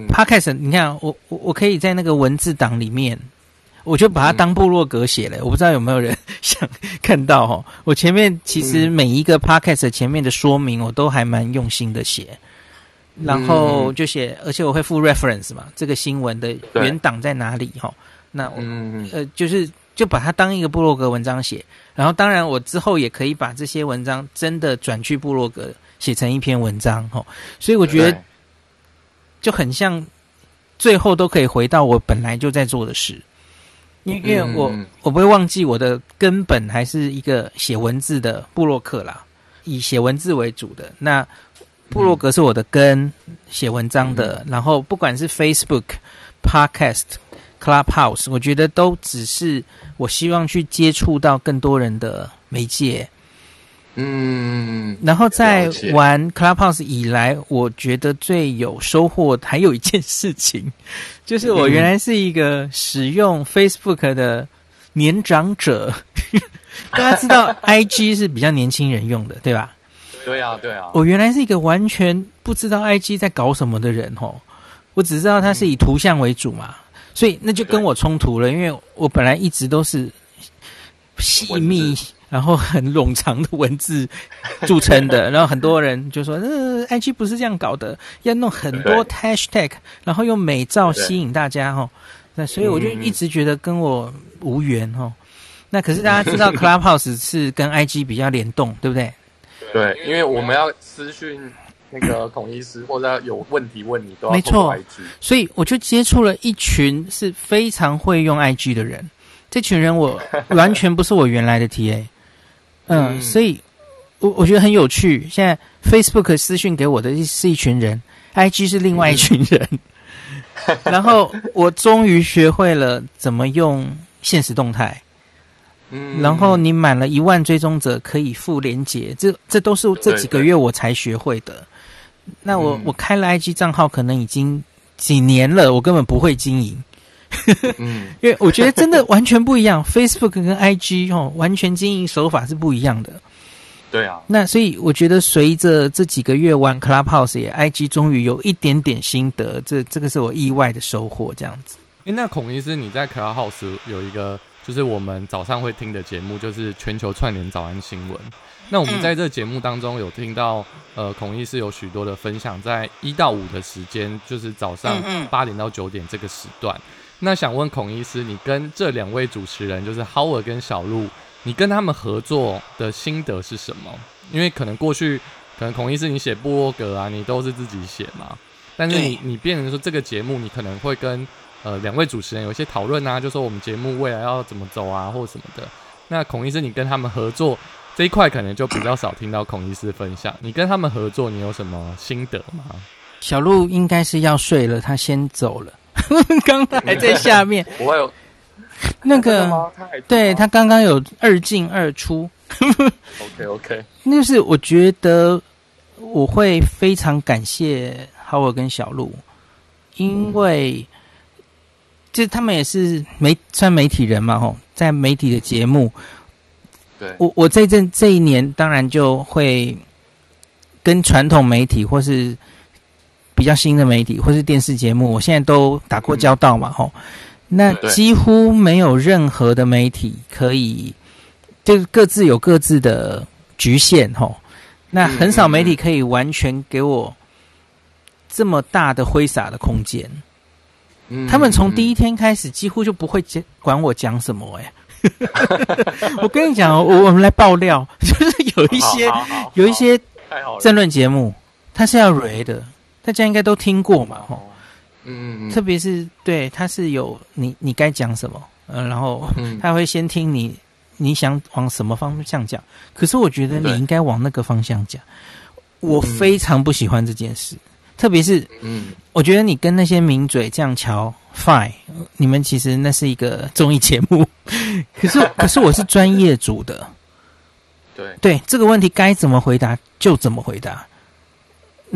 Podcast，你看我我我可以在那个文字档里面。我就把它当部落格写了。我不知道有没有人 想看到哦。我前面其实每一个 podcast 前面的说明，我都还蛮用心的写，然后就写，而且我会附 reference 嘛，这个新闻的原档在哪里哈？那我呃，就是就把它当一个部落格文章写。然后当然我之后也可以把这些文章真的转去部落格写成一篇文章哈。所以我觉得就很像。最后都可以回到我本来就在做的事，因因为我我不会忘记我的根本还是一个写文字的布洛克啦，以写文字为主的。那布洛格是我的根，写文章的。然后不管是 Facebook、Podcast、Clubhouse，我觉得都只是我希望去接触到更多人的媒介。嗯，然后在玩 Clubhouse 以来，我觉得最有收获还有一件事情，就是我原来是一个使用 Facebook 的年长者。大家知道 IG 是比较年轻人用的，对吧？对啊，对啊。我原来是一个完全不知道 IG 在搞什么的人哦，我只知道它是以图像为主嘛，所以那就跟我冲突了，因为我本来一直都是细密。然后很冗长的文字著称的，然后很多人就说：“呃，IG 不是这样搞的，要弄很多 hashtag，然后用美照吸引大家哦。”那所以我就一直觉得跟我无缘哦。那可是大家知道 Clubhouse 是跟 IG 比较联动，对不对？对，因为我们要私讯那个孔医师，或者有问题问你，都要通过 IG。所以我就接触了一群是非常会用 IG 的人。这群人我完全不是我原来的 TA。嗯，所以，我我觉得很有趣。现在 Facebook 私讯给我的是一群人，IG 是另外一群人。嗯、然后我终于学会了怎么用现实动态。嗯，然后你满了一万追踪者可以附连结，这这都是这几个月我才学会的。那我我开了 IG 账号，可能已经几年了，我根本不会经营。嗯，因为我觉得真的完全不一样，Facebook 跟 IG 哦，完全经营手法是不一样的。对啊，那所以我觉得随着这几个月玩 Clubhouse 也，IG 终于有一点点心得，这这个是我意外的收获。这样子，哎，那孔医师你在 Clubhouse 有一个就是我们早上会听的节目，就是全球串联早安新闻。那我们在这节目当中有听到，呃，孔医师有许多的分享，在一到五的时间，就是早上八点到九点这个时段。那想问孔医师，你跟这两位主持人，就是 Howard 跟小鹿，你跟他们合作的心得是什么？因为可能过去，可能孔医师你写部落格啊，你都是自己写嘛。但是你你变成说这个节目，你可能会跟呃两位主持人有一些讨论啊，就说我们节目未来要怎么走啊，或什么的。那孔医师，你跟他们合作这一块，可能就比较少听到孔医师分享。你跟他们合作，你有什么心得吗？小鹿应该是要睡了，他先走了。刚刚还在下面，我有那个，对他刚刚有二进二出。OK OK，那是我觉得我会非常感谢 Howard 跟小鹿，因为就他们也是媒算媒体人嘛，吼，在媒体的节目，对。我我这阵这一年当然就会跟传统媒体或是。比较新的媒体或是电视节目，我现在都打过交道嘛，吼、嗯，那几乎没有任何的媒体可以，就各自有各自的局限，吼，那很少媒体可以完全给我这么大的挥洒的空间。嗯，他们从第一天开始几乎就不会管我讲什么，哎，我跟你讲，我我们来爆料，就是有一些有一些政论节目，它是要 read 的。大家应该都听过嘛，吼，嗯，嗯,嗯。特别是对，他是有你，你该讲什么，嗯，然后他会先听你，你想往什么方向讲，可是我觉得你应该往那个方向讲，我非常不喜欢这件事，特别是，嗯，我觉得你跟那些名嘴这样瞧，fine，你们其实那是一个综艺节目，可是，可是我是专业组的，对，对，这个问题该怎么回答就怎么回答。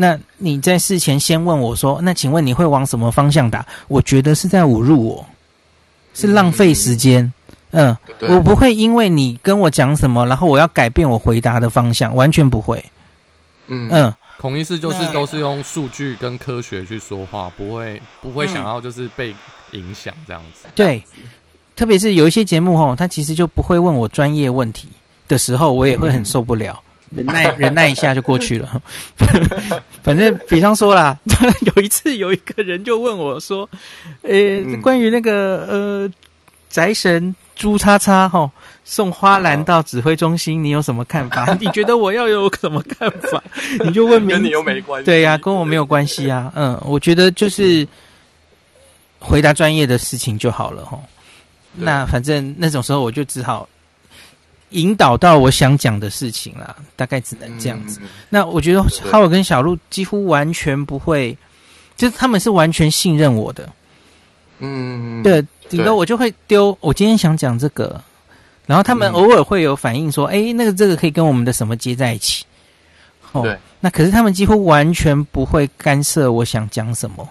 那你在事前先问我说：“那请问你会往什么方向打？”我觉得是在侮辱我，是浪费时间。嗯，嗯，我不会因为你跟我讲什么，然后我要改变我回答的方向，完全不会。嗯嗯，孔医师就是都是用数据跟科学去说话，不会不会想要就是被影响这样子。对，特别是有一些节目吼，他其实就不会问我专业问题的时候，我也会很受不了，忍耐 忍耐一下就过去了。反正比方说啦，有一次有一个人就问我说：“呃，关于那个呃宅神朱叉叉哈送花篮到指挥中心，你有什么看法？你觉得我要有什么看法？你就问，跟你又没关系。对呀、啊，跟我没有关系啊。嗯，我觉得就是回答专业的事情就好了哈。”那反正那种时候我就只好引导到我想讲的事情啦，大概只能这样子。嗯、那我觉得哈尔跟小鹿几乎完全不会，就是他们是完全信任我的。嗯，对，顶多我就会丢，我今天想讲这个，然后他们偶尔会有反应说，哎、嗯，那个这个可以跟我们的什么接在一起。哦，对，那可是他们几乎完全不会干涉我想讲什么。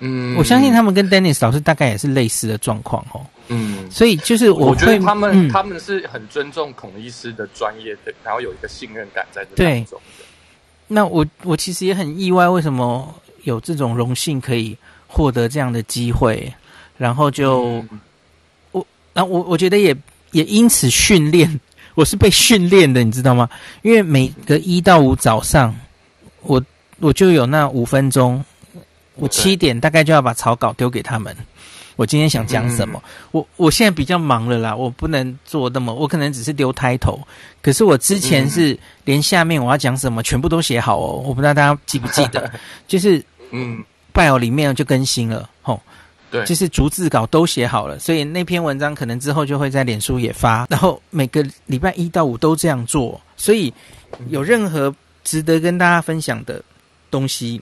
嗯，我相信他们跟 Dennis 老师大概也是类似的状况哦。嗯，所以就是我，我觉得他们、嗯、他们是很尊重孔医师的专业的，然后有一个信任感在这当中。那我我其实也很意外，为什么有这种荣幸可以获得这样的机会，然后就、嗯、我，然后我我觉得也也因此训练，我是被训练的，你知道吗？因为每个一到五早上，我我就有那五分钟。我七点大概就要把草稿丢给他们。我今天想讲什么？嗯、我我现在比较忙了啦，我不能做那么，我可能只是丢 title。可是我之前是连下面我要讲什么全部都写好哦。我不知道大家记不记得，就是嗯，bio 里面就更新了吼。对，就是逐字稿都写好了，所以那篇文章可能之后就会在脸书也发。然后每个礼拜一到五都这样做，所以有任何值得跟大家分享的东西。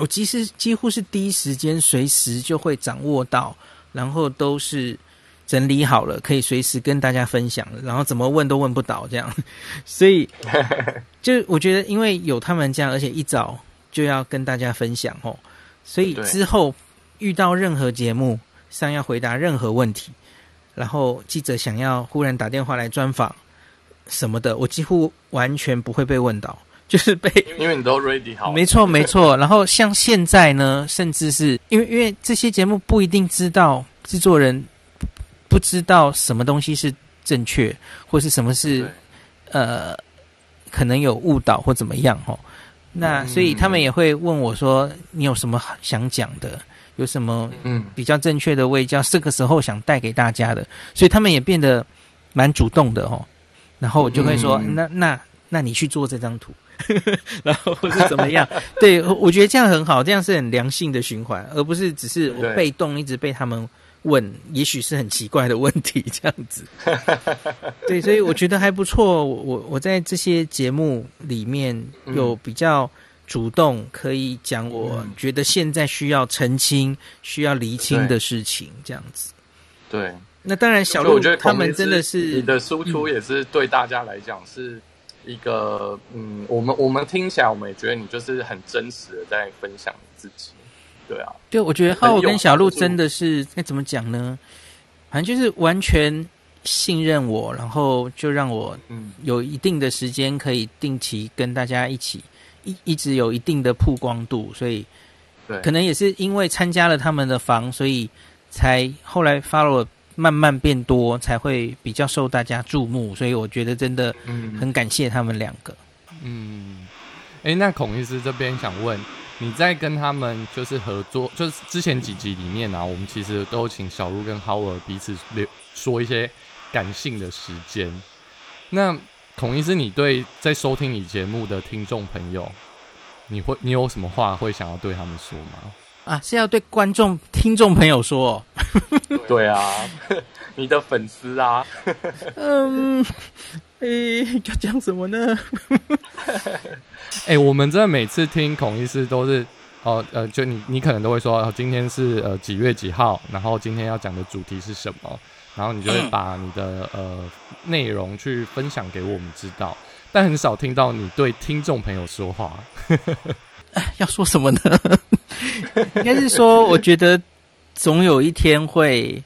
我其实几乎是第一时间，随时就会掌握到，然后都是整理好了，可以随时跟大家分享的，然后怎么问都问不倒这样，所以 就我觉得，因为有他们这样，而且一早就要跟大家分享哦，所以之后遇到任何节目上要回答任何问题，然后记者想要忽然打电话来专访什么的，我几乎完全不会被问倒。就是被，因为你都 ready 好，没错没错。然后像现在呢，甚至是因为因为这些节目不一定知道制作人不知道什么东西是正确，或是什么是呃可能有误导或怎么样哦。那所以他们也会问我说：“你有什么想讲的？有什么嗯比较正确的卫教？这个时候想带给大家的。”所以他们也变得蛮主动的哦。然后我就会说：“那那那你去做这张图。” 然后或是怎么样？对，我觉得这样很好，这样是很良性的循环，而不是只是我被动一直被他们问，也许是很奇怪的问题这样子。对，所以我觉得还不错。我我在这些节目里面有比较主动可以讲，我觉得现在需要澄清、需要厘清的事情这样子。对，那当然，小鹿我觉得他们真的是你的输出也是对大家来讲是。一个嗯，我们我们听起来，我们也觉得你就是很真实的在分享自己，对啊，对，我觉得浩跟小鹿真的是该怎么讲呢？反正就是完全信任我，然后就让我嗯有一定的时间可以定期跟大家一起一一直有一定的曝光度，所以对，可能也是因为参加了他们的房，所以才后来 follow。慢慢变多，才会比较受大家注目，所以我觉得真的很感谢他们两个。嗯，哎、欸，那孔医师这边想问，你在跟他们就是合作，就是之前几集里面啊，我们其实都请小鹿跟浩尔彼此留说一些感性的时间。那孔医师，你对在收听你节目的听众朋友，你会你有什么话会想要对他们说吗？啊，是要对观众、听众朋友说哦。对啊，你的粉丝啊。嗯，诶，要讲什么呢？哎，我们这每次听孔医师都是哦，呃，就你你可能都会说，哦，今天是呃几月几号，然后今天要讲的主题是什么，然后你就会把你的呃内容去分享给我们知道，但很少听到你对听众朋友说话。要说什么呢？应该是说，我觉得总有一天会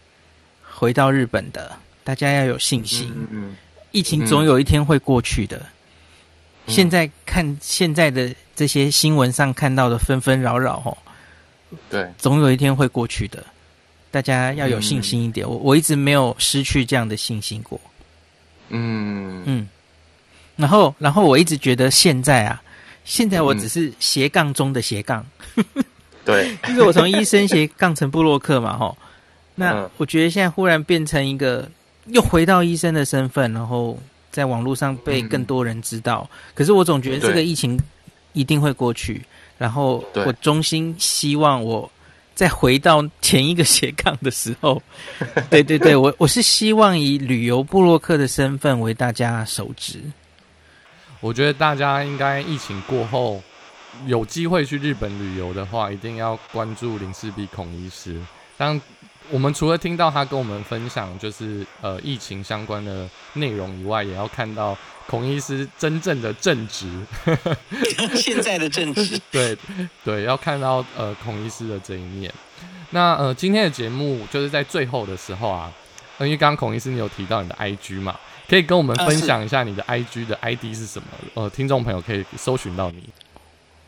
回到日本的，大家要有信心。疫情总有一天会过去的。现在看现在的这些新闻上看到的纷纷扰扰，哦，对，总有一天会过去的。大家要有信心一点。嗯、我我一直没有失去这样的信心过。嗯嗯，然后然后我一直觉得现在啊，现在我只是斜杠中的斜杠。对，就是我从医生斜杠成布洛克嘛，吼。那我觉得现在忽然变成一个又回到医生的身份，然后在网络上被更多人知道。嗯、可是我总觉得这个疫情一定会过去，然后我衷心希望我再回到前一个斜杠的时候。对对对，我我是希望以旅游布洛克的身份为大家熟知。我觉得大家应该疫情过后有机会去日本旅游的话，一定要关注林世璧孔医师。当我们除了听到他跟我们分享就是呃疫情相关的内容以外，也要看到孔医师真正的正直，现在的正直，对对，要看到呃孔医师的这一面。那呃今天的节目就是在最后的时候啊，因为刚刚孔医师你有提到你的 IG 嘛，可以跟我们分享一下你的 IG 的 ID 是什么？呃，听众朋友可以搜寻到你。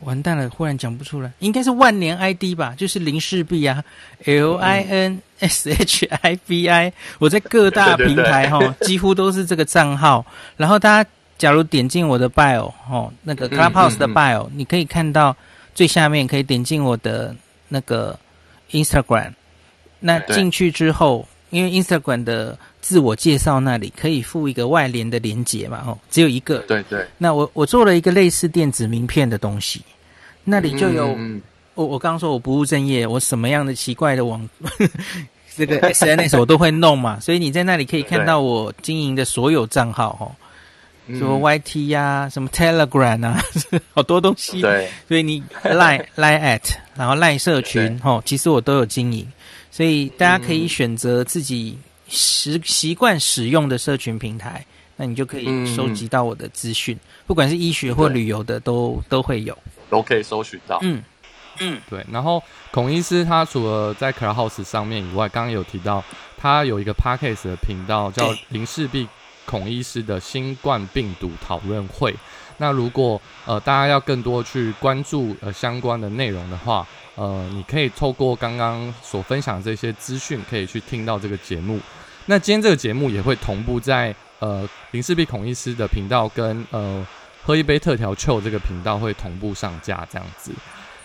完蛋了，忽然讲不出来，应该是万年 ID 吧，就是林氏璧啊，L I N S H I B I，我在各大平台 哈，几乎都是这个账号。然后大家假如点进我的 bio 哦，那个 Clubhouse 的 bio，、嗯嗯。嗯、你可以看到最下面可以点进我的那个 Instagram，那进去之后，因为 Instagram 的。自我介绍那里可以附一个外联的连接嘛？哦，只有一个。对对。那我我做了一个类似电子名片的东西，那里就有、嗯、我我刚刚说我不务正业，我什么样的奇怪的网 这个 SNS 我都会弄嘛，所以你在那里可以看到我经营的所有账号哦，什么 YT 呀、啊，什么 Telegram 啊，好多东西。对。所以你 Line Line at，然后 Line 社群哦，其实我都有经营，所以大家可以选择自己。习习惯使用的社群平台，那你就可以收集到我的资讯，嗯、不管是医学或旅游的都，都都会有，都可以搜寻到。嗯嗯，对。然后孔医师他除了在 Clubhouse 上面以外，刚刚有提到他有一个 Podcast 的频道叫林氏璧孔医师的新冠病毒讨论会。那如果呃大家要更多去关注呃相关的内容的话，呃，你可以透过刚刚所分享的这些资讯，可以去听到这个节目。那今天这个节目也会同步在呃林氏璧孔医师的频道跟呃喝一杯特调酒这个频道会同步上架这样子。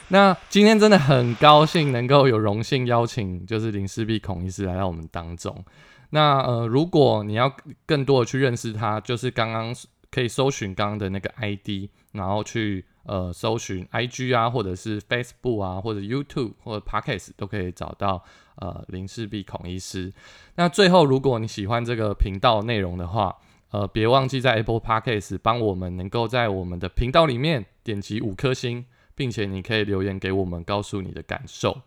那今天真的很高兴能够有荣幸邀请就是林氏璧孔医师来到我们当中。那呃如果你要更多的去认识他，就是刚刚可以搜寻刚刚的那个 ID，然后去呃搜寻 IG 啊，或者是 Facebook 啊，或者 YouTube 或者 Podcast 都可以找到。呃，林氏璧孔医师。那最后，如果你喜欢这个频道内容的话，呃，别忘记在 Apple Podcast 帮我们能够在我们的频道里面点击五颗星，并且你可以留言给我们，告诉你的感受。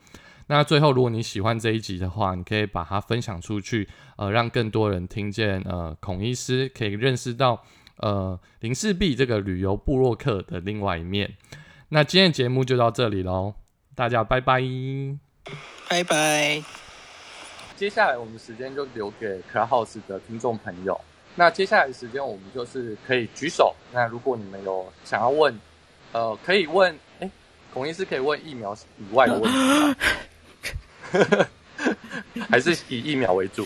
那最后，如果你喜欢这一集的话，你可以把它分享出去，呃，让更多人听见。呃，孔医师可以认识到，呃，林氏璧这个旅游部落客的另外一面。那今天的节目就到这里喽，大家拜拜。拜拜。接下来我们时间就留给 Clubhouse 的听众朋友。那接下来的时间我们就是可以举手。那如果你们有想要问，呃，可以问，哎，孔医师可以问疫苗以外的问题吗？还是以疫苗为主？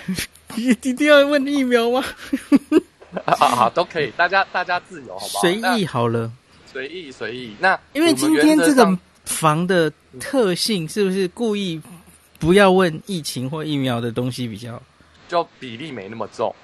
一定要问疫苗吗？啊好，都可以，大家大家自由，好不好？随意好了，随意随意。那因为今天这个。房的特性是不是故意不要问疫情或疫苗的东西比较？就比例没那么重。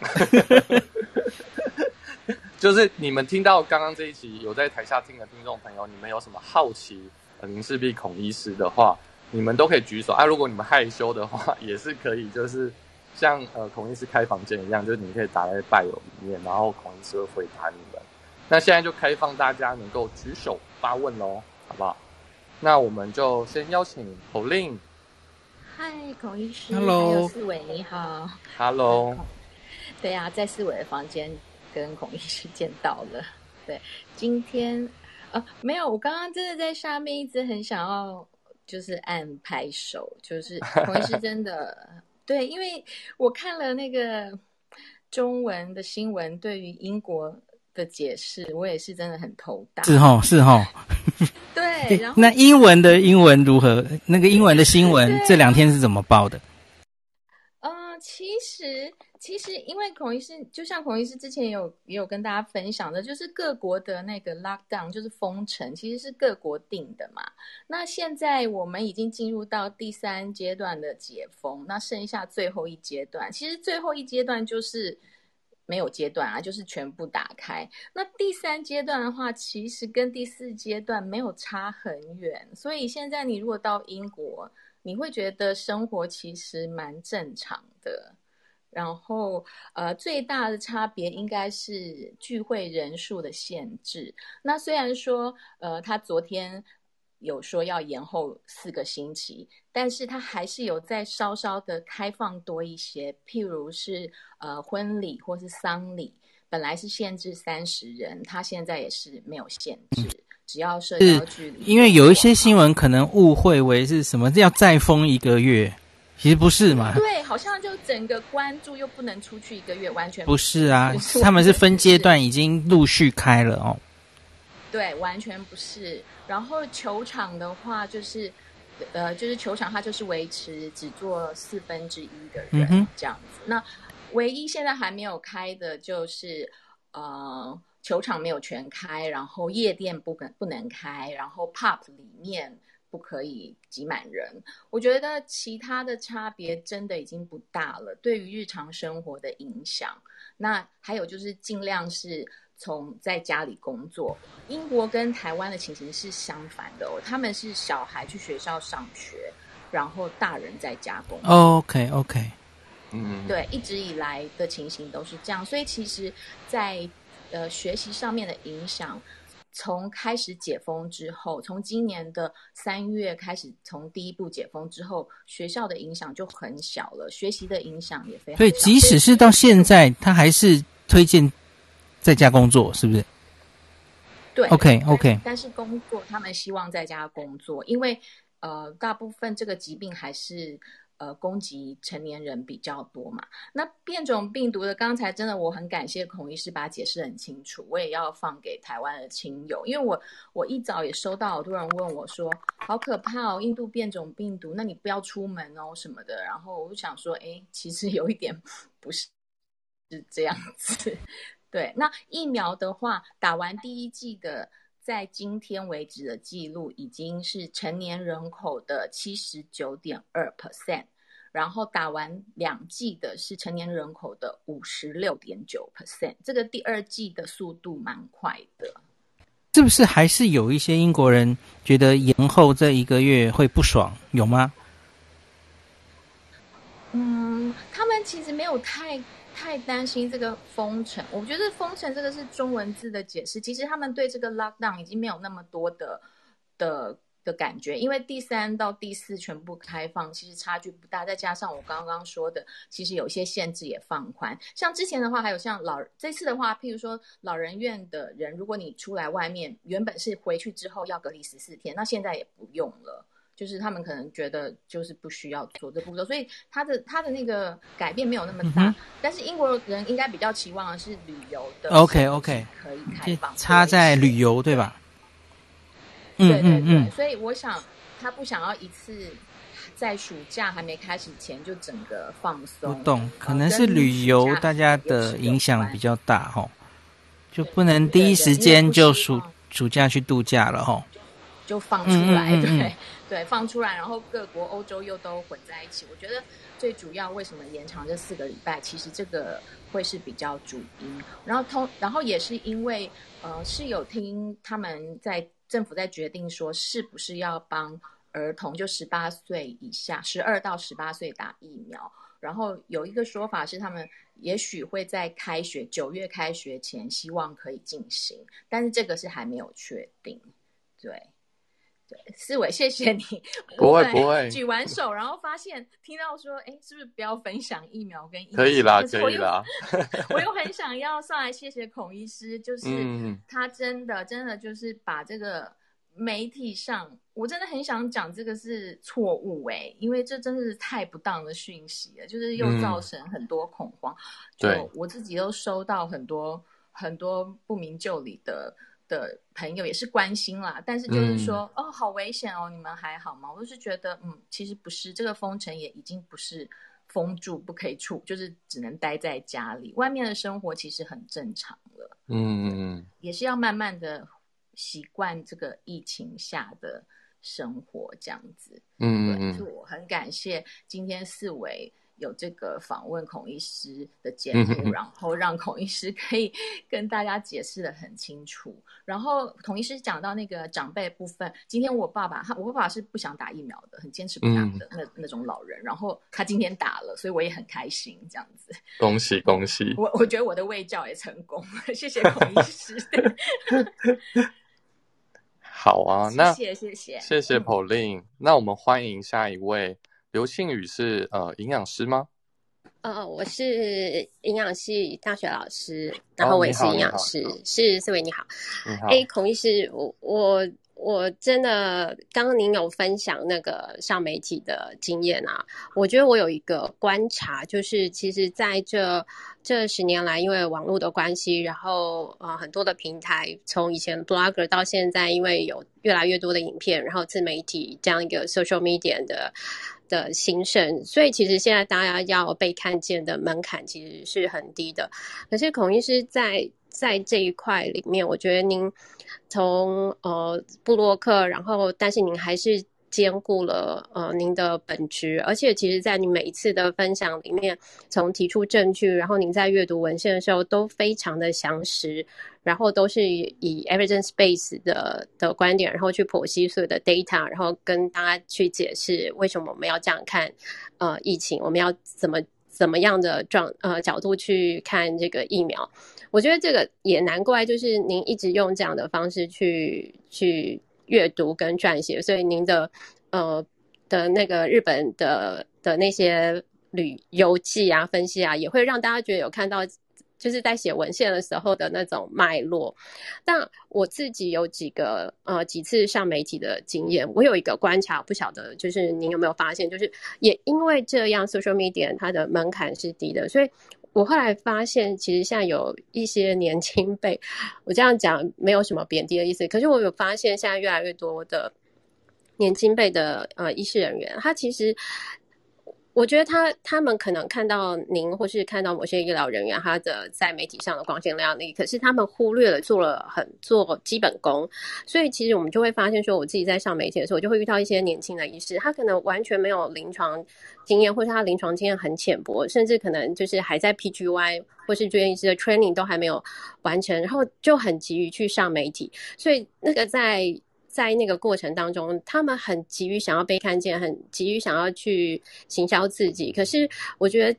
就是你们听到刚刚这一集有在台下听的听众朋友，你们有什么好奇林氏璧孔医师的话，你们都可以举手啊。如果你们害羞的话，也是可以，就是像呃孔医师开房间一样，就是你可以打在拜友里面，然后孔医师会回答你们。那现在就开放大家能够举手发问喽，好不好？那我们就先邀请 Pauline。嗨，孔医师。Hello。四伟，你好。Hello。对啊，在四伟的房间跟孔医师见到了。对，今天啊，没有，我刚刚真的在下面一直很想要，就是按拍手，就是孔医师真的对，因为我看了那个中文的新闻，对于英国的解释，我也是真的很头大。是哈，是哈。对，然后那英文的英文如何？那个英文的新闻这两天是怎么报的？呃，其实。其实，因为孔医师就像孔医师之前也有也有跟大家分享的，就是各国的那个 lockdown 就是封城，其实是各国定的嘛。那现在我们已经进入到第三阶段的解封，那剩下最后一阶段，其实最后一阶段就是没有阶段啊，就是全部打开。那第三阶段的话，其实跟第四阶段没有差很远，所以现在你如果到英国，你会觉得生活其实蛮正常的。然后，呃，最大的差别应该是聚会人数的限制。那虽然说，呃，他昨天有说要延后四个星期，但是他还是有在稍稍的开放多一些。譬如是，呃，婚礼或是丧礼，本来是限制三十人，他现在也是没有限制，只要社交距离。因为有一些新闻可能误会为是什么，要再封一个月。其实不是嘛？对，好像就整个关注又不能出去一个月，完全不是啊。他们是分阶段已经陆续开了哦。对，完全不是。然后球场的话，就是呃，就是球场它就是维持只做四分之一的人这样子。嗯、那唯一现在还没有开的就是呃，球场没有全开，然后夜店不能不能开，然后 pub 里面。不可以挤满人，我觉得其他的差别真的已经不大了。对于日常生活的影响，那还有就是尽量是从在家里工作。英国跟台湾的情形是相反的哦，他们是小孩去学校上学，然后大人在家工作。Oh, OK OK，嗯，对，一直以来的情形都是这样，所以其实在，在呃学习上面的影响。从开始解封之后，从今年的三月开始，从第一步解封之后，学校的影响就很小了，学习的影响也非常小。所以，即使是到现在，他还是推荐在家工作，是不是？对，OK OK。但是工作，他们希望在家工作，因为呃，大部分这个疾病还是。呃，攻击成年人比较多嘛。那变种病毒的，刚才真的我很感谢孔医师把解释很清楚。我也要放给台湾的亲友，因为我我一早也收到好多人问我说，好可怕哦，印度变种病毒，那你不要出门哦什么的。然后我就想说，哎，其实有一点不是是这样子。对，那疫苗的话，打完第一剂的。在今天为止的记录已经是成年人口的七十九点二 percent，然后打完两剂的是成年人口的五十六点九 percent，这个第二季的速度蛮快的。是不是还是有一些英国人觉得延后这一个月会不爽？有吗？嗯，他们其实没有太。太担心这个封城，我觉得封城这个是中文字的解释。其实他们对这个 lockdown 已经没有那么多的的的感觉，因为第三到第四全部开放，其实差距不大。再加上我刚刚说的，其实有些限制也放宽。像之前的话，还有像老这次的话，譬如说老人院的人，如果你出来外面，原本是回去之后要隔离十四天，那现在也不用了。就是他们可能觉得就是不需要做这步骤，所以他的他的那个改变没有那么大。嗯、但是英国人应该比较期望的是旅游的。OK OK，可以开放。差在旅游对吧？对对对，所以我想他不想要一次在暑假还没开始前就整个放松。不懂，可能是旅游大家的影响比较大哈，就不能第一时间就暑暑假去度假了哈。就放出来，嗯嗯嗯对 对，放出来，然后各国欧洲又都混在一起。我觉得最主要为什么延长这四个礼拜，其实这个会是比较主因。然后通，然后也是因为呃是有听他们在政府在决定说是不是要帮儿童，就十八岁以下，十二到十八岁打疫苗。然后有一个说法是他们也许会在开学九月开学前希望可以进行，但是这个是还没有确定，对。思维，谢谢你。不会 不会，举完手，然后发现听到说，哎，是不是不要分享疫苗跟疫苗？可以啦，可以啦。我又很想要上来谢谢孔医师，就是他真的真的就是把这个媒体上，我真的很想讲这个是错误哎，因为这真的是太不当的讯息了，就是又造成很多恐慌。对，我自己都收到很多很多不明就里的。的朋友也是关心啦，但是就是说，嗯、哦，好危险哦，你们还好吗？我就是觉得，嗯，其实不是，这个封城也已经不是封住不可以出，就是只能待在家里，外面的生活其实很正常了。嗯嗯，也是要慢慢的习惯这个疫情下的生活，这样子。嗯嗯，所以我很感谢今天四维。有这个访问孔医师的节目，然后让孔医师可以 跟大家解释的很清楚。然后孔医师讲到那个长辈部分，今天我爸爸他，我爸爸是不想打疫苗的，很坚持不打的那那种老人。然后他今天打了，所以我也很开心，这样子。恭喜恭喜！我我觉得我的卫教也成功，谢谢孔医师。好啊，那谢谢谢谢谢谢 Pauline、嗯。那我们欢迎下一位。刘庆宇是呃营养师吗？呃，我是营养系大学老师，然后我也是营养师。哦、是四位你好，你好。哎，孔医师，我我我真的刚刚您有分享那个上媒体的经验啊，我觉得我有一个观察，就是其实在这这十年来，因为网络的关系，然后呃很多的平台，从以前 blogger 到现在，因为有越来越多的影片，然后自媒体这样一个 social media 的。的兴盛，所以其实现在大家要被看见的门槛其实是很低的。可是孔医师在在这一块里面，我觉得您从呃布洛克，然后但是您还是兼顾了呃您的本职，而且其实在你每一次的分享里面，从提出证据，然后您在阅读文献的时候都非常的详实。然后都是以 evidence base 的的观点，然后去剖析所有的 data，然后跟大家去解释为什么我们要这样看，呃，疫情，我们要怎么怎么样的状呃角度去看这个疫苗。我觉得这个也难怪，就是您一直用这样的方式去去阅读跟撰写，所以您的呃的那个日本的的那些旅游记啊、分析啊，也会让大家觉得有看到。就是在写文献的时候的那种脉络，但我自己有几个呃几次上媒体的经验，我有一个观察，不晓得就是您有没有发现，就是也因为这样，social media 它的门槛是低的，所以我后来发现，其实现在有一些年轻辈，我这样讲没有什么贬低的意思，可是我有发现，现在越来越多的年轻辈的呃医师人员，他其实。我觉得他他们可能看到您，或是看到某些医疗人员他的在媒体上的光鲜亮丽，可是他们忽略了做了很做基本功，所以其实我们就会发现说，我自己在上媒体的时候，就会遇到一些年轻的医师，他可能完全没有临床经验，或是他临床经验很浅薄，甚至可能就是还在 PGY 或是住院医师的 training 都还没有完成，然后就很急于去上媒体，所以那个在。在那个过程当中，他们很急于想要被看见，很急于想要去行销自己。可是，我觉得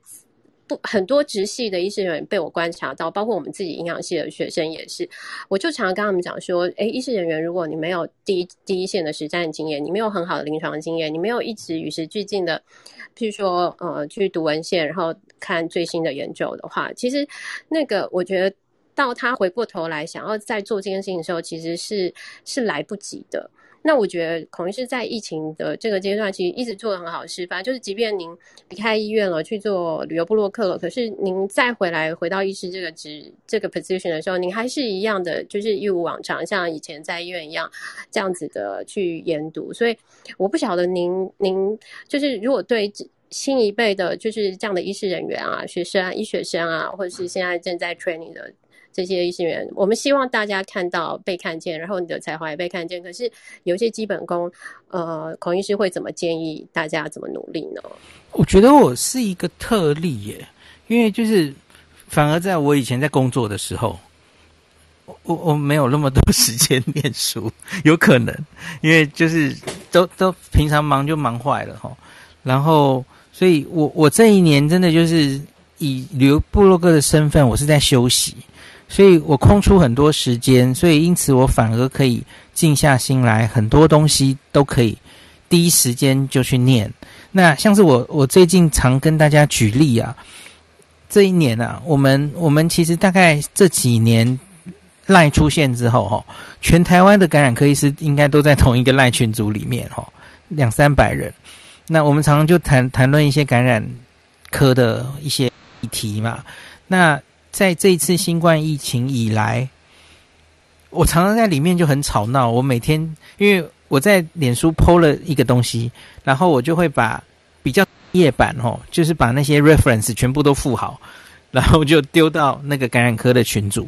不很多直系的医师人员被我观察到，包括我们自己营养系的学生也是。我就常常跟他们讲说：“诶，医师人员，如果你没有第一第一线的实战经验，你没有很好的临床经验，你没有一直与时俱进的，譬如说呃去读文献，然后看最新的研究的话，其实那个我觉得。”到他回过头来想要再做这件事情的时候，其实是是来不及的。那我觉得孔医师在疫情的这个阶段，其实一直做的很好示范。就是即便您离开医院了，去做旅游部落客了，可是您再回来回到医师这个职这个 position 的时候，您还是一样的，就是一如往常，像以前在医院一样这样子的去研读。所以我不晓得您您就是如果对新一辈的，就是这样的医师人员啊、学生啊、医学生啊，或者是现在正在 training 的。这些医生员，我们希望大家看到被看见，然后你的才华也被看见。可是有一些基本功，呃，孔医师会怎么建议大家怎么努力呢？我觉得我是一个特例耶，因为就是反而在我以前在工作的时候，我我没有那么多 时间念书，有可能因为就是都都平常忙就忙坏了哈。然后，所以我我这一年真的就是以旅游部落客的身份，我是在休息。所以我空出很多时间，所以因此我反而可以静下心来，很多东西都可以第一时间就去念。那像是我，我最近常跟大家举例啊，这一年啊，我们我们其实大概这几年赖出现之后，哈，全台湾的感染科医师应该都在同一个赖群组里面，哈，两三百人。那我们常常就谈谈论一些感染科的一些议题嘛，那。在这一次新冠疫情以来，我常常在里面就很吵闹。我每天因为我在脸书 po 了一个东西，然后我就会把比较页版哦，就是把那些 reference 全部都附好，然后就丢到那个感染科的群组。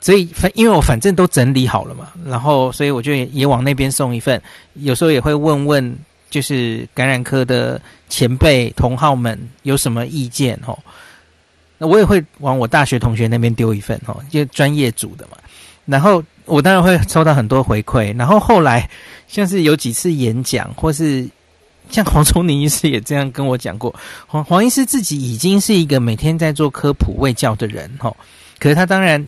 所以反因为我反正都整理好了嘛，然后所以我就也，也往那边送一份。有时候也会问问，就是感染科的前辈同好们有什么意见哦。那我也会往我大学同学那边丢一份哦，就专业组的嘛。然后我当然会收到很多回馈。然后后来像是有几次演讲，或是像黄崇宁医师也这样跟我讲过，黄黄医师自己已经是一个每天在做科普卫教的人哦，可是他当然。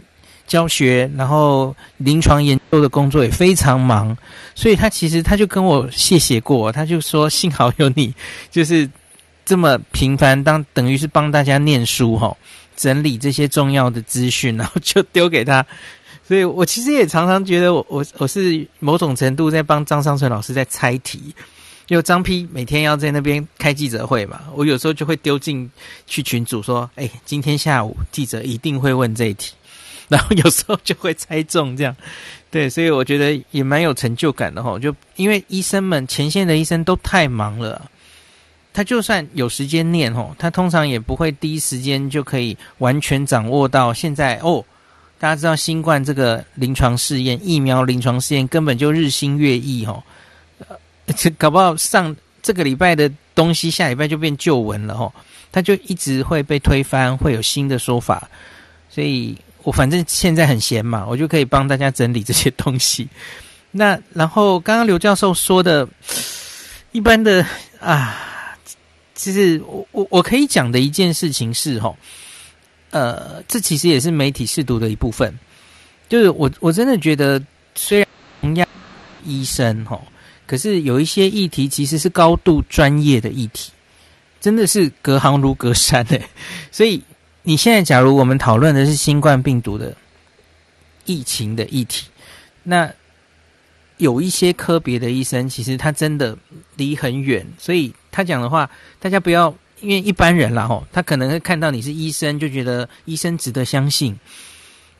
教学，然后临床研究的工作也非常忙，所以他其实他就跟我谢谢过，他就说幸好有你，就是这么频繁，当等于是帮大家念书哈，整理这些重要的资讯，然后就丢给他。所以我其实也常常觉得我我我是某种程度在帮张上淳老师在猜题，因为张批每天要在那边开记者会嘛，我有时候就会丢进去群组说，哎，今天下午记者一定会问这一题。然后有时候就会猜中这样，对，所以我觉得也蛮有成就感的哈。就因为医生们前线的医生都太忙了，他就算有时间念吼，他通常也不会第一时间就可以完全掌握到现在哦。大家知道新冠这个临床试验，疫苗临床试验根本就日新月异吼，这搞不好上这个礼拜的东西，下礼拜就变旧闻了吼，他就一直会被推翻，会有新的说法，所以。我反正现在很闲嘛，我就可以帮大家整理这些东西。那然后刚刚刘教授说的，一般的啊，其实我我我可以讲的一件事情是齁，呃，这其实也是媒体试读的一部分。就是我我真的觉得，虽然同样医生齁，可是有一些议题其实是高度专业的议题，真的是隔行如隔山诶，所以。你现在，假如我们讨论的是新冠病毒的疫情的议题，那有一些科别的医生，其实他真的离很远，所以他讲的话，大家不要因为一般人啦吼，他可能会看到你是医生，就觉得医生值得相信。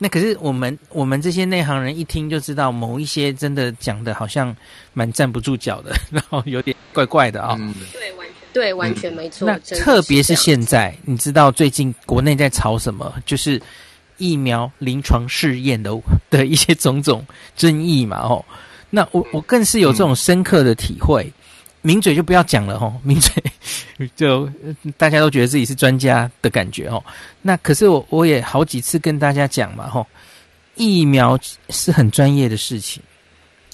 那可是我们我们这些内行人一听就知道，某一些真的讲的好像蛮站不住脚的，然后有点怪怪的啊、哦。嗯，对，完全。对，完全没错。嗯、那特别是现在，你知道最近国内在吵什么？就是疫苗临床试验的的一些种种争议嘛。哦，那我我更是有这种深刻的体会。名嘴就不要讲了，哦，名嘴就大家都觉得自己是专家的感觉，哦。那可是我我也好几次跟大家讲嘛，哦，疫苗是很专业的事情，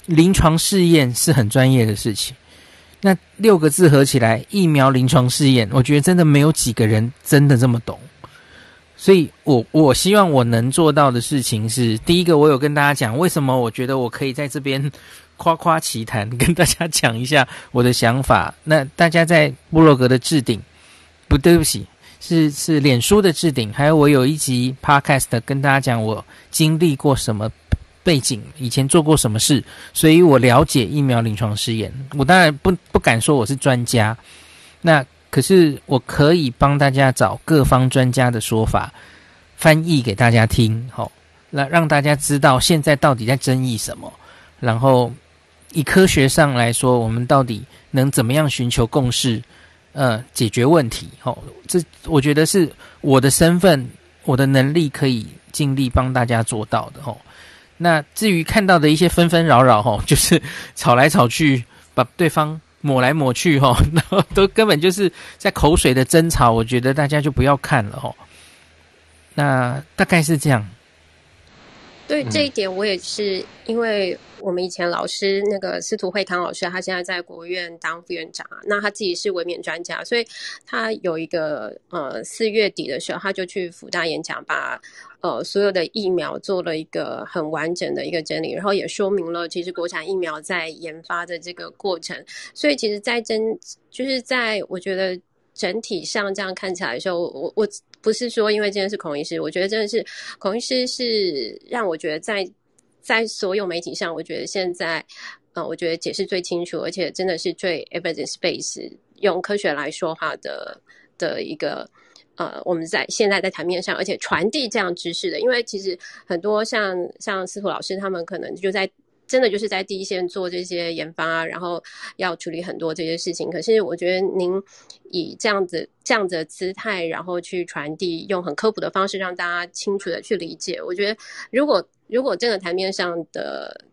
临床试验是很专业的事情。那六个字合起来，疫苗临床试验，我觉得真的没有几个人真的这么懂。所以我我希望我能做到的事情是，第一个，我有跟大家讲为什么我觉得我可以在这边夸夸其谈，跟大家讲一下我的想法。那大家在部落格的置顶，不对不起，是是脸书的置顶，还有我有一集 Podcast 跟大家讲我经历过什么。背景以前做过什么事，所以我了解疫苗临床试验。我当然不不敢说我是专家，那可是我可以帮大家找各方专家的说法，翻译给大家听，好，那让大家知道现在到底在争议什么。然后以科学上来说，我们到底能怎么样寻求共识，呃，解决问题。好，这我觉得是我的身份，我的能力可以尽力帮大家做到的。吼。那至于看到的一些纷纷扰扰吼，就是吵来吵去，把对方抹来抹去吼，然 后都根本就是在口水的争吵，我觉得大家就不要看了哦。那大概是这样。对这一点，我也是因为我们以前老师那个司徒惠堂老师，他现在在国务院当副院长，那他自己是文免专家，所以他有一个呃四月底的时候，他就去辅大演讲，把呃所有的疫苗做了一个很完整的一个整理，然后也说明了其实国产疫苗在研发的这个过程，所以其实，在真就是在我觉得。整体上这样看起来的时候，我我不是说因为今天是孔医师，我觉得真的是孔医师是让我觉得在在所有媒体上，我觉得现在呃，我觉得解释最清楚，而且真的是最 evidence base 用科学来说话的的一个呃，我们在现在在台面上，而且传递这样知识的，因为其实很多像像司徒老师他们可能就在真的就是在第一线做这些研发，然后要处理很多这些事情。可是我觉得您以这样子这样子的姿态，然后去传递，用很科普的方式让大家清楚的去理解。我觉得如果如果真的台面上的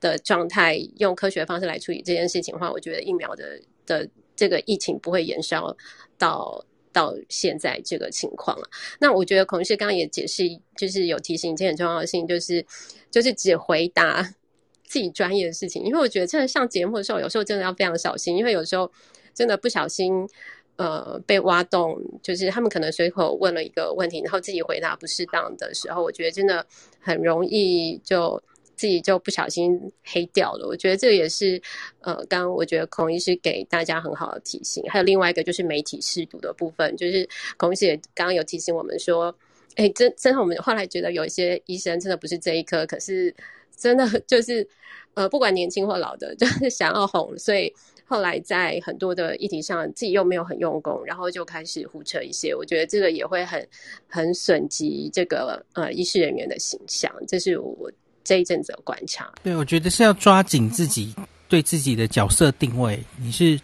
的状态用科学方式来处理这件事情的话，我觉得疫苗的的这个疫情不会延烧到。到现在这个情况了，那我觉得孔医师刚刚也解释，就是有提醒一件很重要的事情，就是就是只回答 自己专业的事情，因为我觉得真的上节目的时候，有时候真的要非常小心，因为有时候真的不小心呃被挖洞，就是他们可能随口问了一个问题，然后自己回答不适当的时候，我觉得真的很容易就。自己就不小心黑掉了，我觉得这也是，呃，刚我觉得孔医师给大家很好的提醒。还有另外一个就是媒体试读的部分，就是孔医师也刚刚有提醒我们说，哎，真真的我们后来觉得有一些医生真的不是这一科，可是真的 就是，呃，不管年轻或老的，就是想要红，所以后来在很多的议题上自己又没有很用功，然后就开始胡扯一些，我觉得这个也会很很损及这个呃医师人员的形象，这是我。这一阵子有观察，对，我觉得是要抓紧自己对自己的角色定位。你是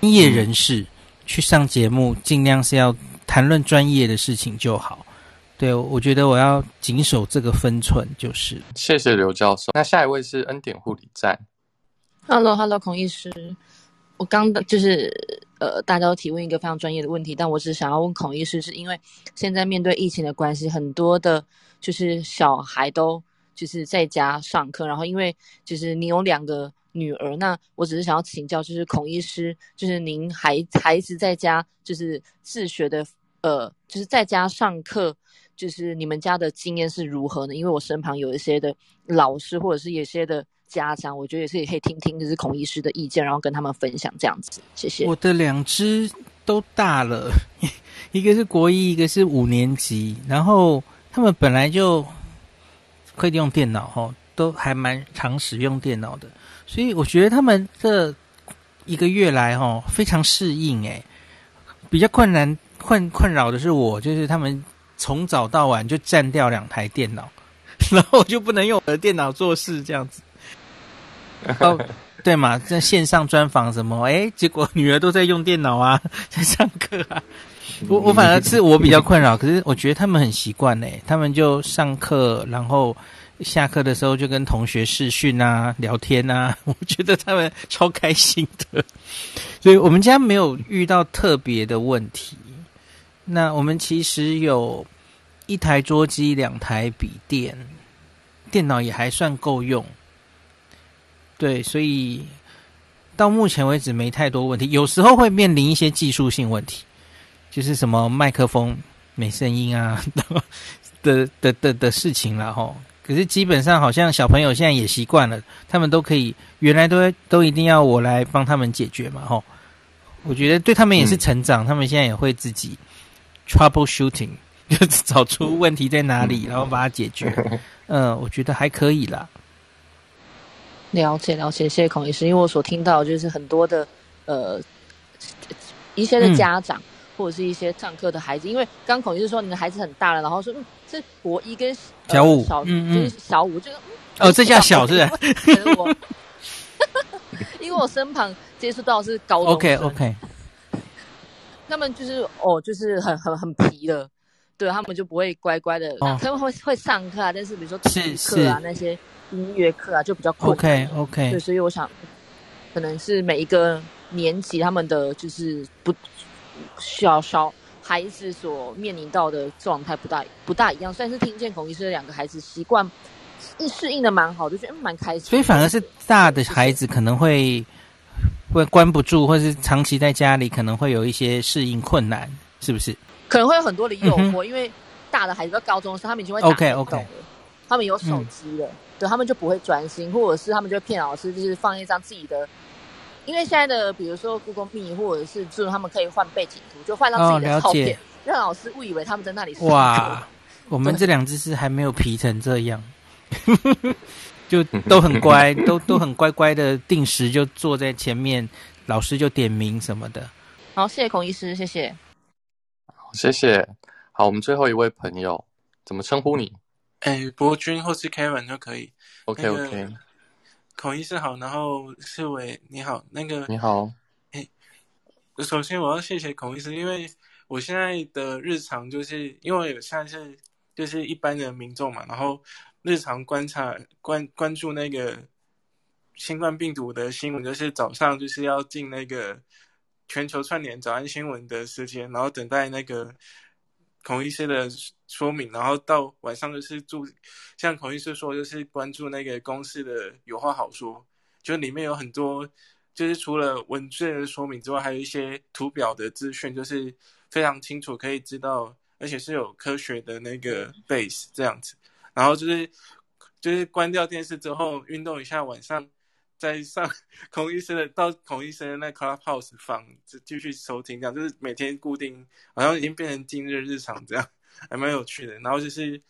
专业人士，嗯、去上节目，尽量是要谈论专业的事情就好。对，我觉得我要谨守这个分寸，就是。谢谢刘教授。那下一位是恩典护理站。Hello，Hello，孔医师。我刚的就是呃，大家都提问一个非常专业的问题，但我只想要问孔医师，是因为现在面对疫情的关系，很多的就是小孩都。就是在家上课，然后因为就是你有两个女儿，那我只是想要请教，就是孔医师，就是您孩孩子在家就是自学的，呃，就是在家上课，就是你们家的经验是如何呢？因为我身旁有一些的老师或者是有些的家长，我觉得也是也可以听听就是孔医师的意见，然后跟他们分享这样子。谢谢。我的两只都大了，一个是国一，一个是五年级，然后他们本来就。可以用电脑哈，都还蛮常使用电脑的，所以我觉得他们这一个月来哈非常适应诶。比较困难困困扰的是我，就是他们从早到晚就占掉两台电脑，然后我就不能用我的电脑做事这样子。哦，对嘛，在线上专访什么？诶，结果女儿都在用电脑啊，在上课啊。我我反而是我比较困扰，可是我觉得他们很习惯诶，他们就上课，然后下课的时候就跟同学视讯啊、聊天啊，我觉得他们超开心的，所以我们家没有遇到特别的问题。那我们其实有一台桌机、两台笔电，电脑也还算够用。对，所以到目前为止没太多问题，有时候会面临一些技术性问题。就是什么麦克风没声音啊 的的的的事情了吼，可是基本上好像小朋友现在也习惯了，他们都可以原来都都一定要我来帮他们解决嘛吼。我觉得对他们也是成长，嗯、他们现在也会自己 trouble shooting，就找出问题在哪里，然后把它解决。嗯，我觉得还可以啦。了解了解，谢谢孔医师，因为我所听到就是很多的呃一些的家长。嗯或者是一些上课的孩子，因为刚孔就是说你的孩子很大了，然后说嗯，这国一跟、呃、小五，小嗯嗯，就是小五，这个哦，这叫小是不是？我。因为我身旁接触到是高中，OK OK，他们就是哦，就是很很很皮的，对他们就不会乖乖的，哦、他们会会上课啊，但是比如说体育课啊，那些音乐课啊，就比较困难。OK OK，对，所以我想可能是每一个年级他们的就是不。小小孩子所面临到的状态不大不大一样，虽然是听见孔医师的两个孩子习惯适应的蛮好，就觉得蛮开心。所以反而是大的孩子可能会会关不住，或是长期在家里可能会有一些适应困难，是不是？可能会有很多的诱惑，嗯、因为大的孩子到高中的时候，他们已经会 OK OK，他们有手机了，嗯、对他们就不会专心，或者是他们就会骗老师，就是放一张自己的。因为现在的，比如说 Google Meet 或者是 Zoom，他们可以换背景图，就换到自己的照片，哦、让老师误以为他们在那里。哇，我们这两只是还没有皮成这样，就都很乖，都都很乖乖的，定时就坐在前面，老师就点名什么的。好，谢谢孔医师，谢谢。谢谢。好，我们最后一位朋友怎么称呼你？哎，博君或是 Kevin 都可以。OK OK。孔医师好，然后世伟你好，那个你好。哎，首先我要谢谢孔医师，因为我现在的日常就是因为现在是就是一般的民众嘛，然后日常观察关关注那个新冠病毒的新闻，就是早上就是要进那个全球串联早安新闻的时间，然后等待那个。孔医师的说明，然后到晚上就是注，像孔医师说，就是关注那个公式的有话好说，就里面有很多，就是除了文字的说明之外，还有一些图表的资讯，就是非常清楚，可以知道，而且是有科学的那个 base 这样子。然后就是就是关掉电视之后，运动一下，晚上。再上 孔医生的到孔医生的那 Clubhouse 房，就继续收听，这样就是每天固定，好像已经变成今日日常这样，还蛮有趣的。然后就是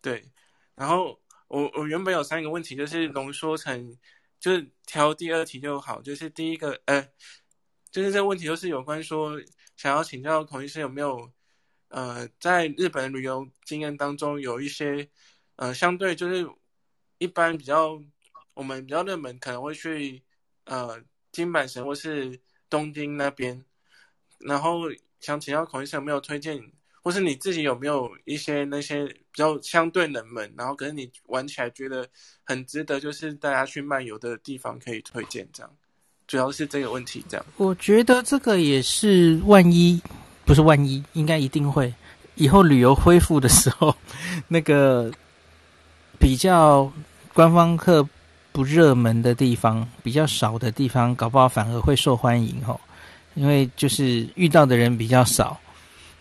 对，然后我我原本有三个问题，就是浓缩成，就是挑第二题就好。就是第一个，呃，就是这个问题就是有关说，想要请教孔医生有没有，呃，在日本旅游经验当中有一些，呃，相对就是一般比较。我们比较热门，可能会去呃金阪神或是东京那边，然后想请教孔医生有没有推荐，或是你自己有没有一些那些比较相对冷门，然后可是你玩起来觉得很值得，就是大家去漫游的地方可以推荐这样，主要是这个问题这样。我觉得这个也是万一，不是万一，应该一定会以后旅游恢复的时候，那个比较官方客。不热门的地方，比较少的地方，搞不好反而会受欢迎哦，因为就是遇到的人比较少，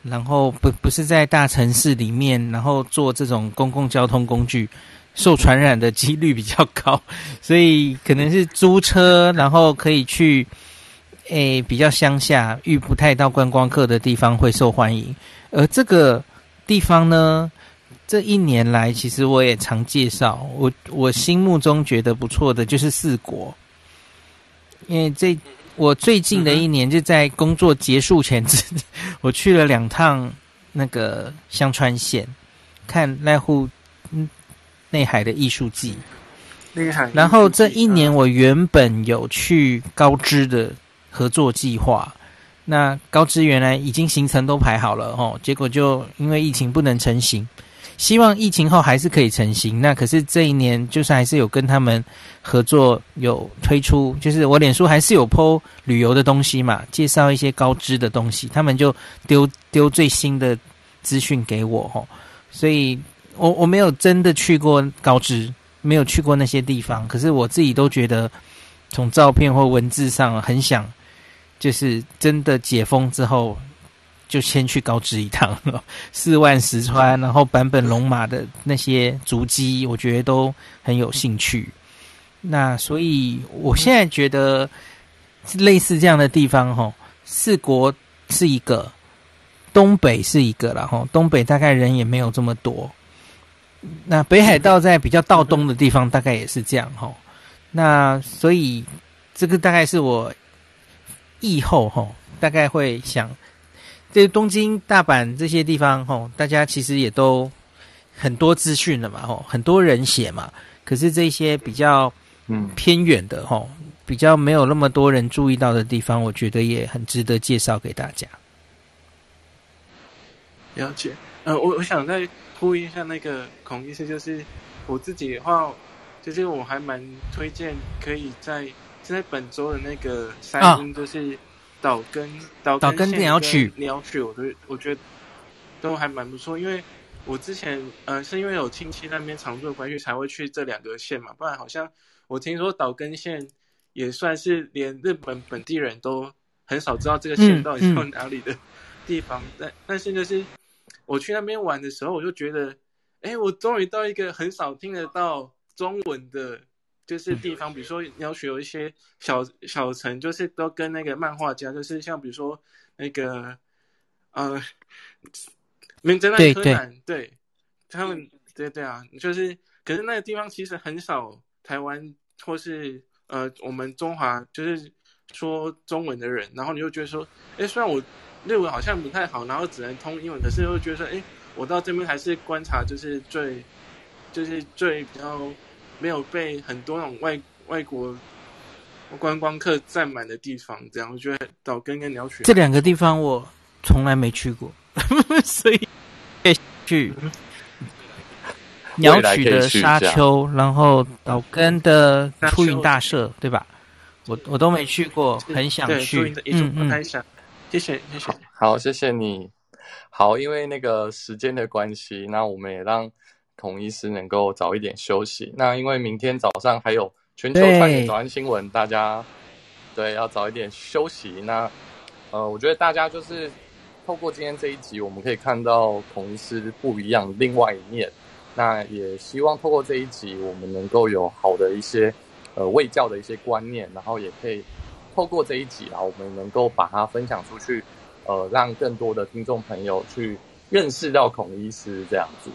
然后不不是在大城市里面，然后坐这种公共交通工具，受传染的几率比较高，所以可能是租车，然后可以去，诶比较乡下，遇不太到观光客的地方会受欢迎，而这个地方呢，这一年来，其实我也常介绍我我心目中觉得不错的就是四国，因为这我最近的一年就在工作结束前，我去了两趟那个香川县看濑户内海的艺术祭，然后这一年我原本有去高知的合作计划，那高知原来已经行程都排好了哦，结果就因为疫情不能成行。希望疫情后还是可以成型。那可是这一年，就是还是有跟他们合作，有推出，就是我脸书还是有 po 旅游的东西嘛，介绍一些高知的东西，他们就丢丢最新的资讯给我吼。所以我我没有真的去过高知，没有去过那些地方，可是我自己都觉得，从照片或文字上很想，就是真的解封之后。就先去高知一趟，四万石川，然后坂本龙马的那些足迹，我觉得都很有兴趣。那所以我现在觉得类似这样的地方，哈，四国是一个，东北是一个，然后东北大概人也没有这么多。那北海道在比较道东的地方，大概也是这样，哈。那所以这个大概是我以后，哈，大概会想。这东京、大阪这些地方，吼，大家其实也都很多资讯了嘛，吼，很多人写嘛。可是这些比较嗯偏远的，吼，比较没有那么多人注意到的地方，我觉得也很值得介绍给大家。了解，呃，我我想再呼应一下那个孔医师，就是我自己的话，就是我还蛮推荐可以在就在本周的那个山阴，就是。岛根岛根跟鸟取鸟取，我都我觉得都还蛮不错，因为我之前呃是因为有亲戚那边常住的关系才会去这两个县嘛，不然好像我听说岛根县也算是连日本本地人都很少知道这个县到底是哪里的地方，嗯嗯、但但是就是我去那边玩的时候，我就觉得，哎，我终于到一个很少听得到中文的。就是地方，比如说你要学有一些小小城，就是都跟那个漫画家，就是像比如说那个呃，名侦探柯南，对，对他们，对对啊，就是，可是那个地方其实很少台湾或是呃我们中华就是说中文的人，然后你就觉得说，哎，虽然我日文好像不太好，然后只能通英文，可是又觉得说，哎，我到这边还是观察，就是最，就是最比较没有被很多那种外外国观光客占满的地方，这样我觉得岛根跟鸟取这两个地方我从来没去过，所以去鸟取的沙丘，然后岛根的出云大社，对吧？我我都没去过，很想去。嗯嗯，谢谢谢谢。好，谢谢你。好，因为那个时间的关系，那我们也让孔医师能够早一点休息。那因为明天早上还有全球串联早安新闻，大家对要早一点休息。那呃，我觉得大家就是透过今天这一集，我们可以看到孔医师不一样另外一面。那也希望透过这一集，我们能够有好的一些。呃，卫教的一些观念，然后也可以透过这一集啊，我们能够把它分享出去，呃，让更多的听众朋友去认识到孔医师这样子。